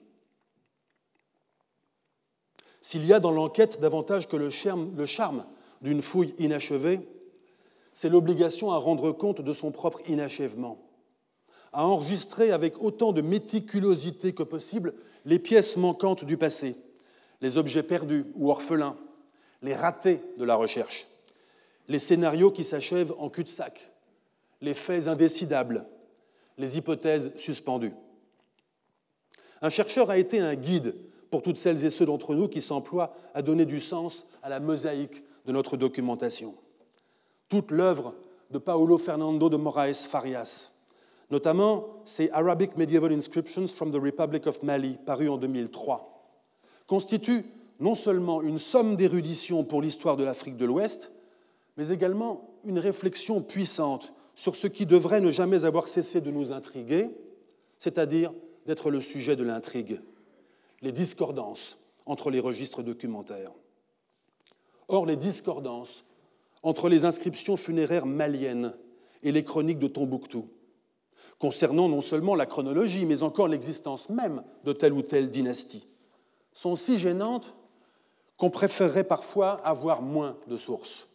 S'il y a dans l'enquête davantage que le charme, d'une fouille inachevée, c'est l'obligation à rendre compte de son propre inachèvement, à enregistrer avec autant de méticulosité que possible les pièces manquantes du passé, les objets perdus ou orphelins, les ratés de la recherche, les scénarios qui s'achèvent en cul-de-sac, les faits indécidables, les hypothèses suspendues. Un chercheur a été un guide pour toutes celles et ceux d'entre nous qui s'emploient à donner du sens à la mosaïque de notre documentation. Toute l'œuvre de Paolo Fernando de Moraes Farias, notamment ses Arabic Medieval Inscriptions from the Republic of Mali, paru en 2003, constitue non seulement une somme d'érudition pour l'histoire de l'Afrique de l'Ouest, mais également une réflexion puissante sur ce qui devrait ne jamais avoir cessé de nous intriguer, c'est-à-dire d'être le sujet de l'intrigue, les discordances entre les registres documentaires. Or, les discordances entre les inscriptions funéraires maliennes et les chroniques de Tombouctou, concernant non seulement la chronologie, mais encore l'existence même de telle ou telle dynastie, sont si gênantes qu'on préférerait parfois avoir moins de sources.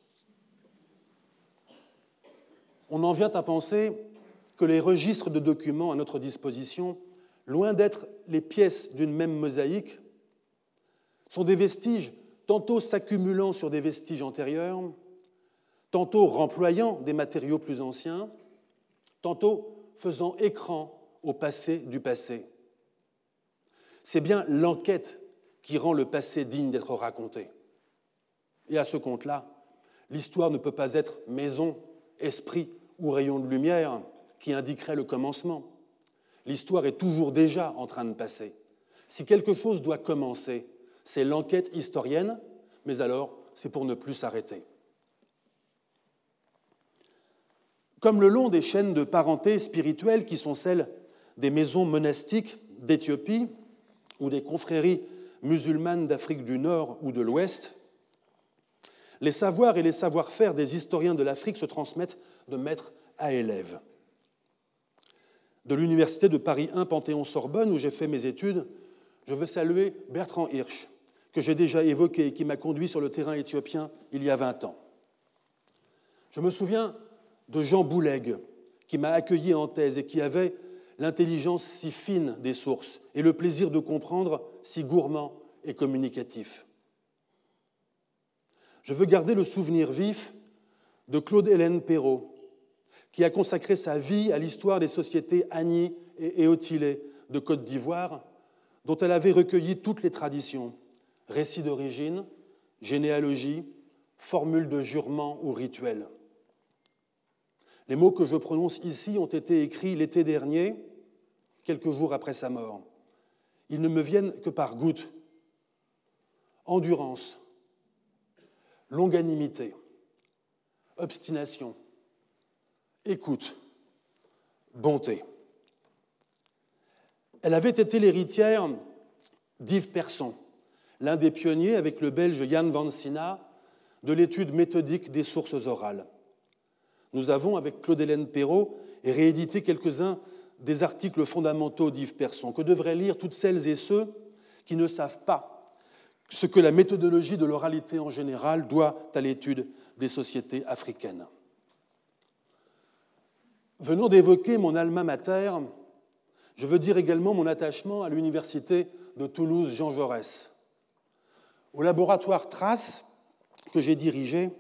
On en vient à penser que les registres de documents à notre disposition, loin d'être les pièces d'une même mosaïque, sont des vestiges tantôt s'accumulant sur des vestiges antérieurs, tantôt remployant des matériaux plus anciens, tantôt faisant écran au passé du passé. C'est bien l'enquête qui rend le passé digne d'être raconté. Et à ce compte-là, l'histoire ne peut pas être maison, esprit ou rayon de lumière qui indiquerait le commencement. L'histoire est toujours déjà en train de passer. Si quelque chose doit commencer, c'est l'enquête historienne, mais alors c'est pour ne plus s'arrêter. Comme le long des chaînes de parenté spirituelle qui sont celles des maisons monastiques d'Éthiopie ou des confréries musulmanes d'Afrique du Nord ou de l'Ouest, les savoirs et les savoir-faire des historiens de l'Afrique se transmettent de maître à élève. De l'Université de Paris 1 Panthéon-Sorbonne, où j'ai fait mes études, je veux saluer Bertrand Hirsch, que j'ai déjà évoqué et qui m'a conduit sur le terrain éthiopien il y a 20 ans. Je me souviens de Jean Bouleg, qui m'a accueilli en thèse et qui avait l'intelligence si fine des sources et le plaisir de comprendre si gourmand et communicatif. Je veux garder le souvenir vif de Claude-Hélène Perrault, qui a consacré sa vie à l'histoire des sociétés Agny et Éotilé de Côte d'Ivoire, dont elle avait recueilli toutes les traditions, récits d'origine, généalogie, formules de jurement ou rituels. Les mots que je prononce ici ont été écrits l'été dernier, quelques jours après sa mort. Ils ne me viennent que par gouttes. Endurance, longanimité, obstination, écoute, bonté. Elle avait été l'héritière d'Yves Persson, l'un des pionniers avec le belge Jan van Sina de l'étude méthodique des sources orales. Nous avons, avec Claude-Hélène Perrault, réédité quelques-uns des articles fondamentaux d'Yves Persson, que devraient lire toutes celles et ceux qui ne savent pas ce que la méthodologie de l'oralité en général doit à l'étude des sociétés africaines. Venons d'évoquer mon alma mater, je veux dire également mon attachement à l'université de Toulouse Jean Jaurès. Au laboratoire Trace que j'ai dirigé,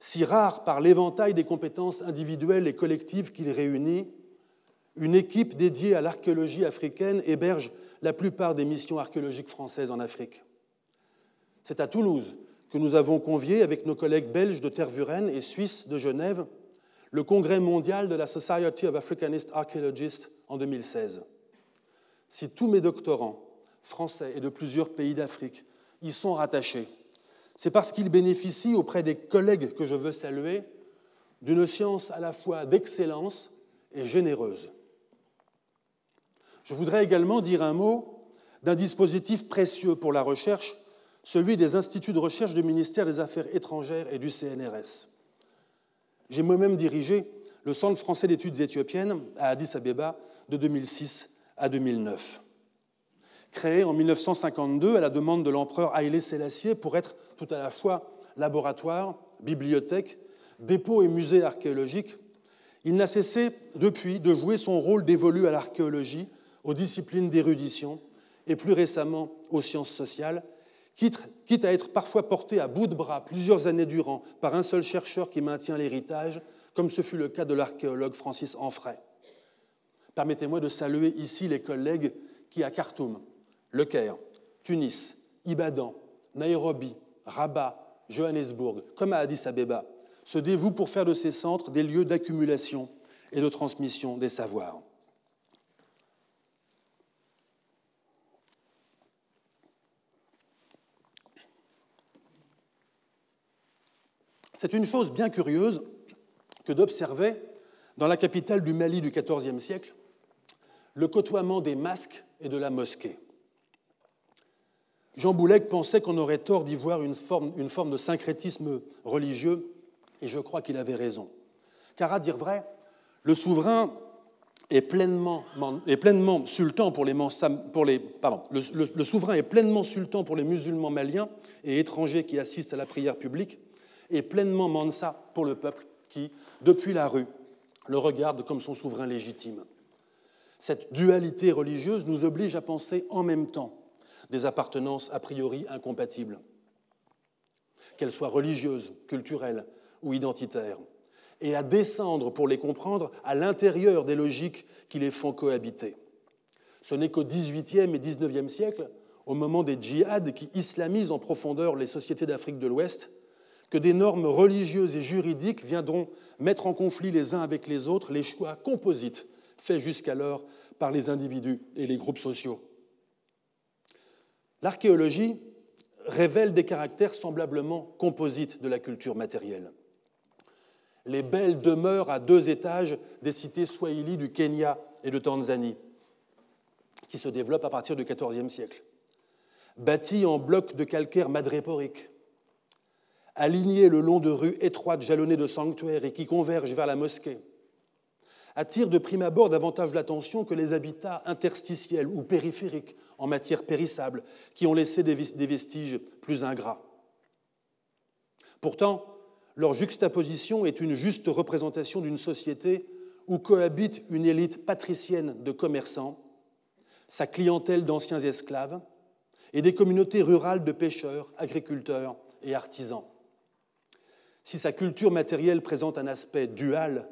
si rare par l'éventail des compétences individuelles et collectives qu'il réunit, une équipe dédiée à l'archéologie africaine héberge la plupart des missions archéologiques françaises en Afrique. C'est à Toulouse que nous avons convié, avec nos collègues belges de Tervuren et suisses de Genève, le congrès mondial de la Society of Africanist Archaeologists en 2016. Si tous mes doctorants, français et de plusieurs pays d'Afrique, y sont rattachés, c'est parce qu'ils bénéficient auprès des collègues que je veux saluer d'une science à la fois d'excellence et généreuse. Je voudrais également dire un mot d'un dispositif précieux pour la recherche, celui des instituts de recherche du ministère des Affaires étrangères et du CNRS. J'ai moi-même dirigé le Centre français d'études éthiopiennes à Addis Abeba de 2006 à 2009. Créé en 1952 à la demande de l'empereur Haïlé Sélassié pour être tout à la fois laboratoire, bibliothèque, dépôt et musée archéologique, il n'a cessé depuis de jouer son rôle dévolu à l'archéologie, aux disciplines d'érudition et plus récemment aux sciences sociales, quitte à être parfois porté à bout de bras plusieurs années durant par un seul chercheur qui maintient l'héritage, comme ce fut le cas de l'archéologue Francis Anfray. Permettez-moi de saluer ici les collègues qui, à Khartoum, Le Caire, Tunis, Ibadan, Nairobi, Rabat, Johannesburg, comme à Addis Abeba, se dévouent pour faire de ces centres des lieux d'accumulation et de transmission des savoirs. C'est une chose bien curieuse que d'observer dans la capitale du Mali du XIVe siècle le côtoiement des masques et de la mosquée. Jean Bouleg pensait qu'on aurait tort d'y voir une forme, de syncrétisme religieux, et je crois qu'il avait raison. Car à dire vrai, le souverain est pleinement sultan pour les musulmans maliens et étrangers qui assistent à la prière publique, et pleinement Mansa pour le peuple qui, depuis la rue, le regarde comme son souverain légitime. Cette dualité religieuse nous oblige à penser en même temps des appartenances a priori incompatibles, qu'elles soient religieuses, culturelles ou identitaires, et à descendre pour les comprendre à l'intérieur des logiques qui les font cohabiter. Ce n'est qu'au XVIIIe et XIXe siècle, au moment des djihad qui islamisent en profondeur les sociétés d'Afrique de l'Ouest, que des normes religieuses et juridiques viendront mettre en conflit les uns avec les autres les choix composites faits jusqu'alors par les individus et les groupes sociaux. L'archéologie révèle des caractères semblablement composites de la culture matérielle. Les belles demeures à deux étages des cités swahili du Kenya et de Tanzanie, qui se développent à partir du XIVe siècle, bâties en blocs de calcaire madréporique, alignés le long de rues étroites jalonnées de sanctuaires et qui convergent vers la mosquée, attirent de prime abord davantage l'attention que les habitats interstitiels ou périphériques en matière périssable qui ont laissé des vestiges plus ingrats. Pourtant, leur juxtaposition est une juste représentation d'une société où cohabite une élite patricienne de commerçants, sa clientèle d'anciens esclaves et des communautés rurales de pêcheurs, agriculteurs et artisans. Si sa culture matérielle présente un aspect dual,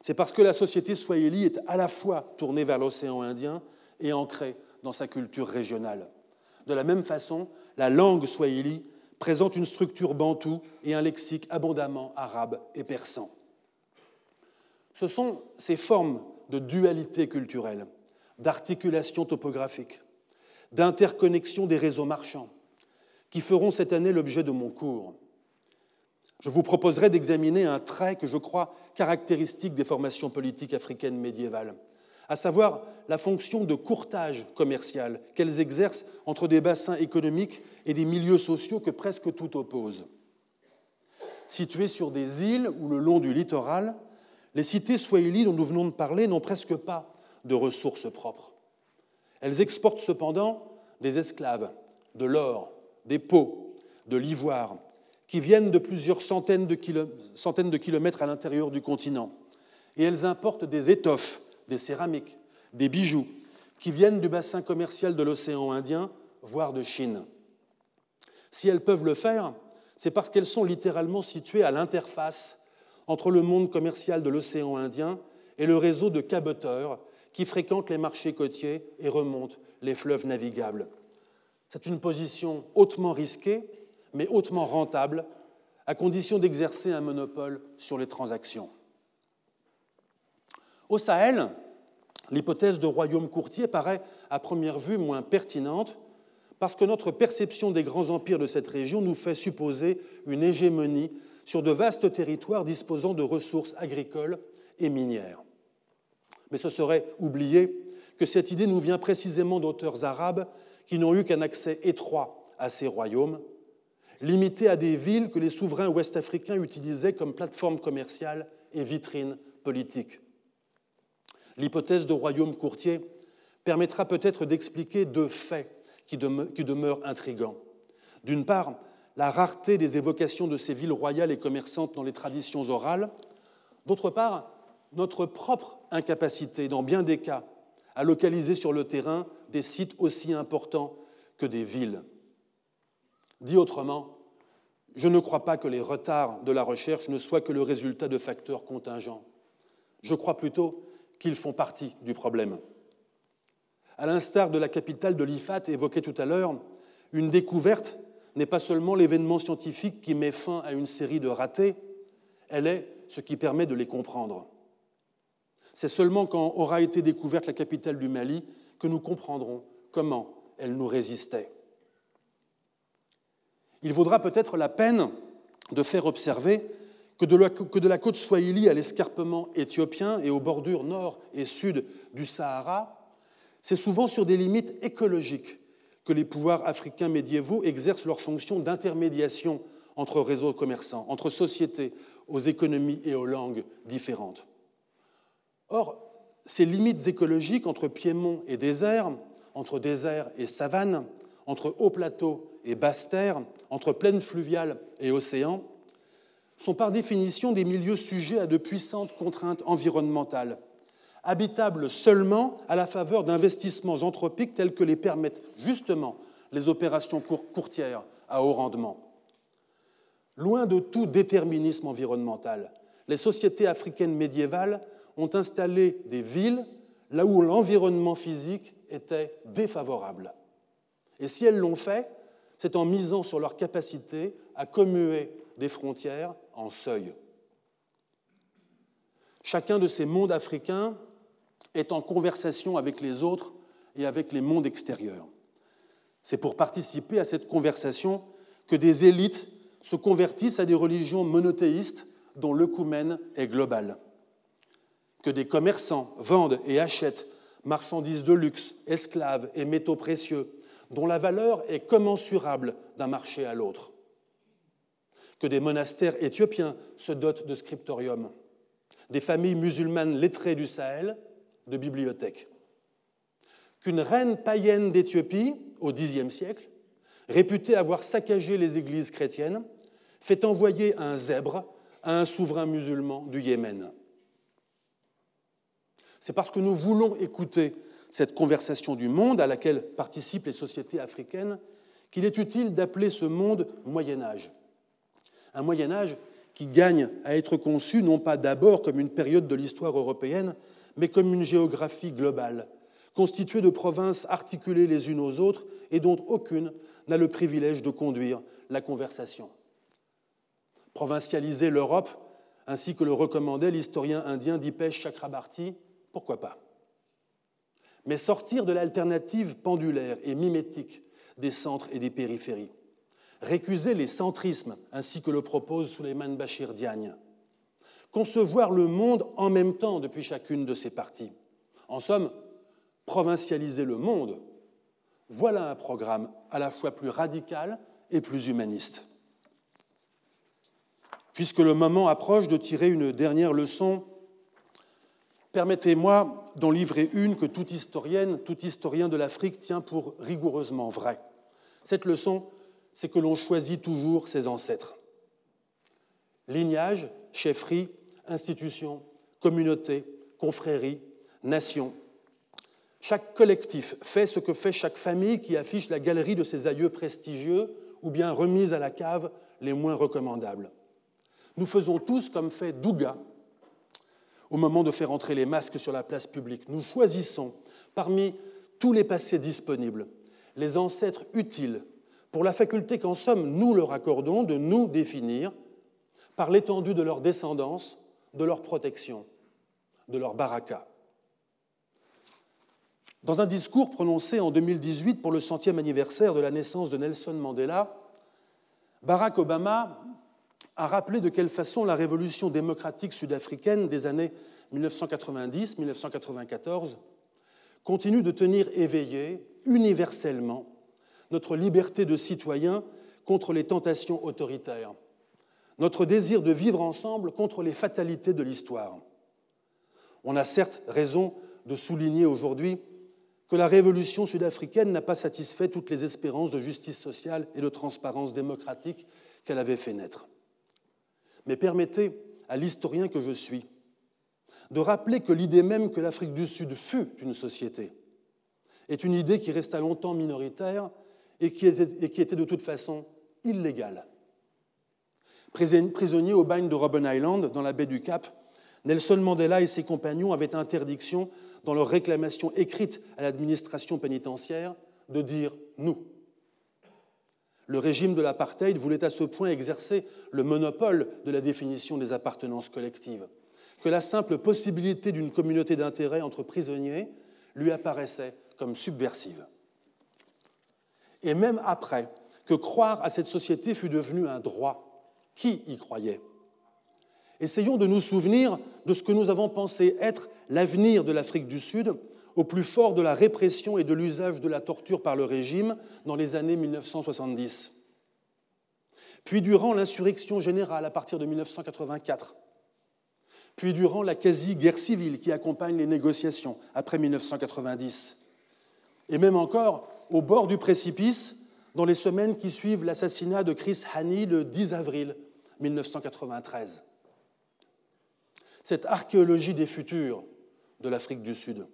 c'est parce que la société swahili est à la fois tournée vers l'océan Indien et ancrée dans sa culture régionale. De la même façon, la langue swahili présente une structure bantoue et un lexique abondamment arabe et persan. Ce sont ces formes de dualité culturelle, d'articulation topographique, d'interconnexion des réseaux marchands qui feront cette année l'objet de mon cours. Je vous proposerai d'examiner un trait que je crois caractéristique des formations politiques africaines médiévales, à savoir la fonction de courtage commercial qu'elles exercent entre des bassins économiques et des milieux sociaux que presque tout oppose. Situées sur des îles ou le long du littoral, les cités swahili dont nous venons de parler n'ont presque pas de ressources propres. Elles exportent cependant des esclaves, de l'or, des peaux, de l'ivoire, qui viennent de plusieurs centaines de, kilomètres à l'intérieur du continent. Et elles importent des étoffes, des céramiques, des bijoux, qui viennent du bassin commercial de l'océan Indien, voire de Chine. Si elles peuvent le faire, c'est parce qu'elles sont littéralement situées à l'interface entre le monde commercial de l'océan Indien et le réseau de caboteurs qui fréquentent les marchés côtiers et remontent les fleuves navigables. C'est une position hautement risquée mais hautement rentable, à condition d'exercer un monopole sur les transactions. Au Sahel, l'hypothèse de royaume courtier paraît à première vue moins pertinente parce que notre perception des grands empires de cette région nous fait supposer une hégémonie sur de vastes territoires disposant de ressources agricoles et minières. Mais ce serait oublier que cette idée nous vient précisément d'auteurs arabes qui n'ont eu qu'un accès étroit à ces royaumes limité à des villes que les souverains ouest-africains utilisaient comme plateforme commerciale et vitrine politique. L'hypothèse de royaume courtier permettra peut-être d'expliquer deux faits qui demeurent intrigants. D'une part, la rareté des évocations de ces villes royales et commerçantes dans les traditions orales. D'autre part, notre propre incapacité, dans bien des cas, à localiser sur le terrain des sites aussi importants que des villes. Dit autrement, je ne crois pas que les retards de la recherche ne soient que le résultat de facteurs contingents. Je crois plutôt qu'ils font partie du problème. À l'instar de la capitale de l'IFAT évoquée tout à l'heure, une découverte n'est pas seulement l'événement scientifique qui met fin à une série de ratés, elle est ce qui permet de les comprendre. C'est seulement quand aura été découverte la capitale du Mali que nous comprendrons comment elle nous résistait. Il vaudra peut-être la peine de faire observer que de, la, côte Swahili à l'escarpement éthiopien et aux bordures nord et sud du Sahara, c'est souvent sur des limites écologiques que les pouvoirs africains médiévaux exercent leur fonction d'intermédiation entre réseaux commerçants, entre sociétés aux économies et aux langues différentes. Or, ces limites écologiques entre piémont et désert, entre désert et savane, entre haut plateau et basse terre, entre plaine fluviale et océan, sont par définition des milieux sujets à de puissantes contraintes environnementales, habitables seulement à la faveur d'investissements anthropiques tels que les permettent justement les opérations courtières à haut rendement. Loin de tout déterminisme environnemental, les sociétés africaines médiévales ont installé des villes, là où l'environnement physique était défavorable. Et si elles l'ont fait, c'est en misant sur leur capacité à commuer des frontières en seuil. Chacun de ces mondes africains est en conversation avec les autres et avec les mondes extérieurs. C'est pour participer à cette conversation que des élites se convertissent à des religions monothéistes dont l'œcumène est global. Que des commerçants vendent et achètent marchandises de luxe, esclaves et métaux précieux, dont la valeur est commensurable d'un marché à l'autre. Que des monastères éthiopiens se dotent de scriptoriums, des familles musulmanes lettrées du Sahel de bibliothèques. Qu'une reine païenne d'Éthiopie, au Xe siècle, réputée avoir saccagé les églises chrétiennes, fait envoyer un zèbre à un souverain musulman du Yémen. C'est parce que nous voulons écouter cette conversation du monde à laquelle participent les sociétés africaines qu'il est utile d'appeler ce monde Moyen Âge. Un Moyen Âge qui gagne à être conçu non pas d'abord comme une période de l'histoire européenne, mais comme une géographie globale, constituée de provinces articulées les unes aux autres et dont aucune n'a le privilège de conduire la conversation. Provincialiser l'Europe, ainsi que le recommandait l'historien indien Dipesh Chakrabarti, pourquoi pas? Mais sortir de l'alternative pendulaire et mimétique des centres et des périphéries, récuser les centrismes, ainsi que le propose Souleymane Bachir Diagne, concevoir le monde en même temps depuis chacune de ses parties. En somme, provincialiser le monde, voilà un programme à la fois plus radical et plus humaniste. Puisque le moment approche de tirer une dernière leçon Permettez-moi d'en livrer une que toute historienne, tout historien de l'Afrique tient pour rigoureusement vraie. Cette leçon, c'est que l'on choisit toujours ses ancêtres. Lignage, chefferie, institution, communauté, confrérie, nation. Chaque collectif fait ce que fait chaque famille qui affiche la galerie de ses aïeux prestigieux ou bien remise à la cave les moins recommandables. Nous faisons tous comme fait Douga au moment de faire entrer les masques sur la place publique. Nous choisissons parmi tous les passés disponibles les ancêtres utiles pour la faculté qu'en somme nous leur accordons de nous définir par l'étendue de leur descendance, de leur protection, de leur baraka. Dans un discours prononcé en 2018 pour le centième anniversaire de la naissance de Nelson Mandela, Barack Obama a rappelé de quelle façon la révolution démocratique sud-africaine des années 1990-1994 continue de tenir éveillée universellement notre liberté de citoyen contre les tentations autoritaires, notre désir de vivre ensemble contre les fatalités de l'histoire. On a certes raison de souligner aujourd'hui que la révolution sud-africaine n'a pas satisfait toutes les espérances de justice sociale et de transparence démocratique qu'elle avait fait naître. Mais permettez à l'historien que je suis de rappeler que l'idée même que l'Afrique du Sud fut une société est une idée qui resta longtemps minoritaire et qui était, de toute façon illégale. Prisonnier au bagne de Robben Island, dans la baie du Cap, Nelson Mandela et ses compagnons avaient interdiction, dans leur réclamation écrite à l'administration pénitentiaire, de dire nous. Le régime de l'apartheid voulait à ce point exercer le monopole de la définition des appartenances collectives que la simple possibilité d'une communauté d'intérêt entre prisonniers lui apparaissait comme subversive. Et même après que croire à cette société fut devenu un droit, qui y croyait? Essayons de nous souvenir de ce que nous avons pensé être l'avenir de l'Afrique du Sud au plus fort de la répression et de l'usage de la torture par le régime dans les années 1970. Puis durant l'insurrection générale à partir de 1984, puis durant la quasi-guerre civile qui accompagne les négociations après 1990, et même encore au bord du précipice dans les semaines qui suivent l'assassinat de Chris Hani le 10 avril 1993. Cette archéologie des futurs de l'Afrique du Sud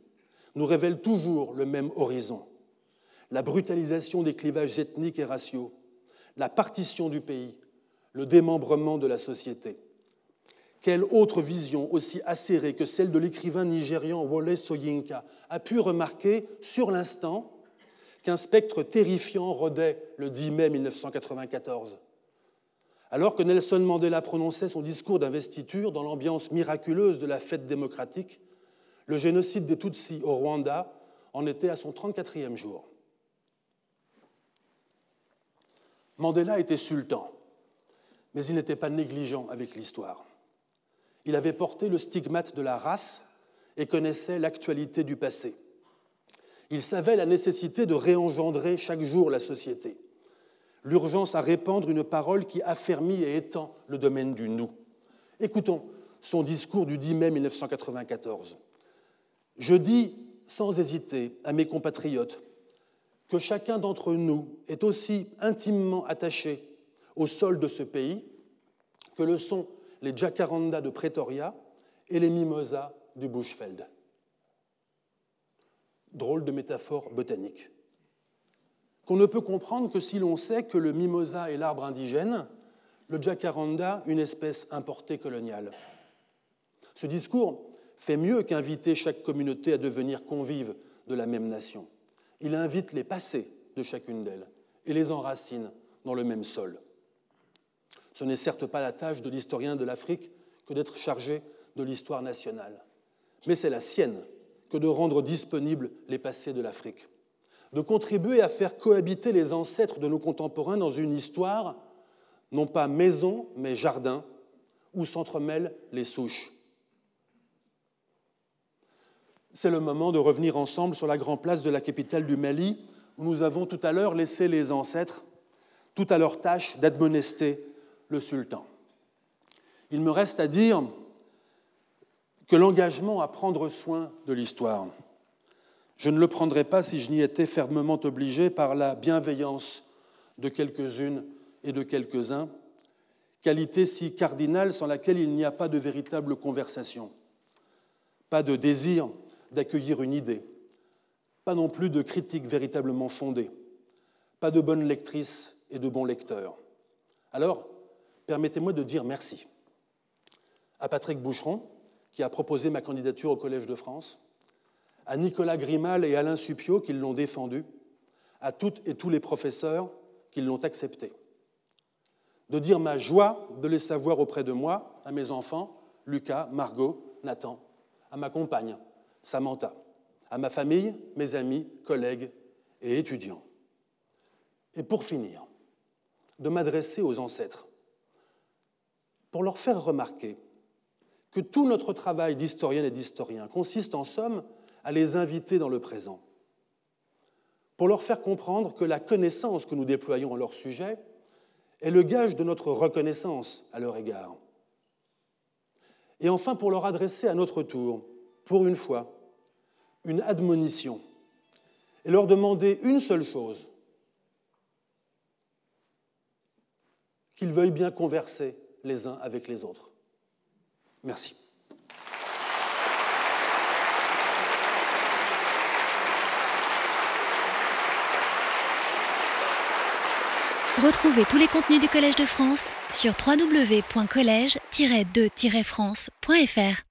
nous révèle toujours le même horizon, la brutalisation des clivages ethniques et raciaux, la partition du pays, le démembrement de la société. quelle autre vision aussi acérée que celle de l'écrivain nigérian Wole Soyinka a pu remarquer sur l'instant qu'un spectre terrifiant rôdait le 10 mai 1994 Alors que Nelson Mandela prononçait son discours d'investiture dans l'ambiance miraculeuse de la fête démocratique, le génocide des Tutsis au Rwanda en était à son 34e jour. Mandela était sultan, mais il n'était pas négligent avec l'histoire. Il avait porté le stigmate de la race et connaissait l'actualité du passé. Il savait la nécessité de réengendrer chaque jour la société, l'urgence à répandre une parole qui affermit et étend le domaine du nous. Écoutons son discours du 10 mai 1994. Je dis sans hésiter à mes compatriotes que chacun d'entre nous est aussi intimement attaché au sol de ce pays que le sont les jacarandas de Pretoria et les mimosas du Bushfeld. Drôle de métaphore botanique. Qu'on ne peut comprendre que si l'on sait que le mimosa est l'arbre indigène, le jacaranda une espèce importée coloniale. Ce discours fait mieux qu'inviter chaque communauté à devenir convive de la même nation. Il invite les passés de chacune d'elles et les enracine dans le même sol. Ce n'est certes pas la tâche de l'historien de l'Afrique que d'être chargé de l'histoire nationale, mais c'est la sienne que de rendre disponibles les passés de l'Afrique, de contribuer à faire cohabiter les ancêtres de nos contemporains dans une histoire, non pas maison, mais jardin, où s'entremêlent les souches c'est le moment de revenir ensemble sur la grande place de la capitale du Mali, où nous avons tout à l'heure laissé les ancêtres, tout à leur tâche d'admonester le sultan. Il me reste à dire que l'engagement à prendre soin de l'histoire, je ne le prendrais pas si je n'y étais fermement obligé par la bienveillance de quelques-unes et de quelques-uns, qualité si cardinale sans laquelle il n'y a pas de véritable conversation, pas de désir d'accueillir une idée, pas non plus de critiques véritablement fondées, pas de bonnes lectrices et de bons lecteurs. Alors, permettez-moi de dire merci à Patrick Boucheron, qui a proposé ma candidature au Collège de France, à Nicolas Grimal et Alain Suppiot, qui l'ont défendu, à toutes et tous les professeurs qui l'ont accepté. De dire ma joie de les savoir auprès de moi, à mes enfants, Lucas, Margot, Nathan, à ma compagne, Samantha, à ma famille, mes amis, collègues et étudiants. Et pour finir, de m'adresser aux ancêtres, pour leur faire remarquer que tout notre travail d'historienne et d'historien consiste en somme à les inviter dans le présent, pour leur faire comprendre que la connaissance que nous déployons à leur sujet est le gage de notre reconnaissance à leur égard. Et enfin, pour leur adresser à notre tour, pour une fois, une admonition et leur demander une seule chose, qu'ils veuillent bien converser les uns avec les autres. Merci. Retrouvez tous les contenus du Collège de France sur www.colège-2-france.fr.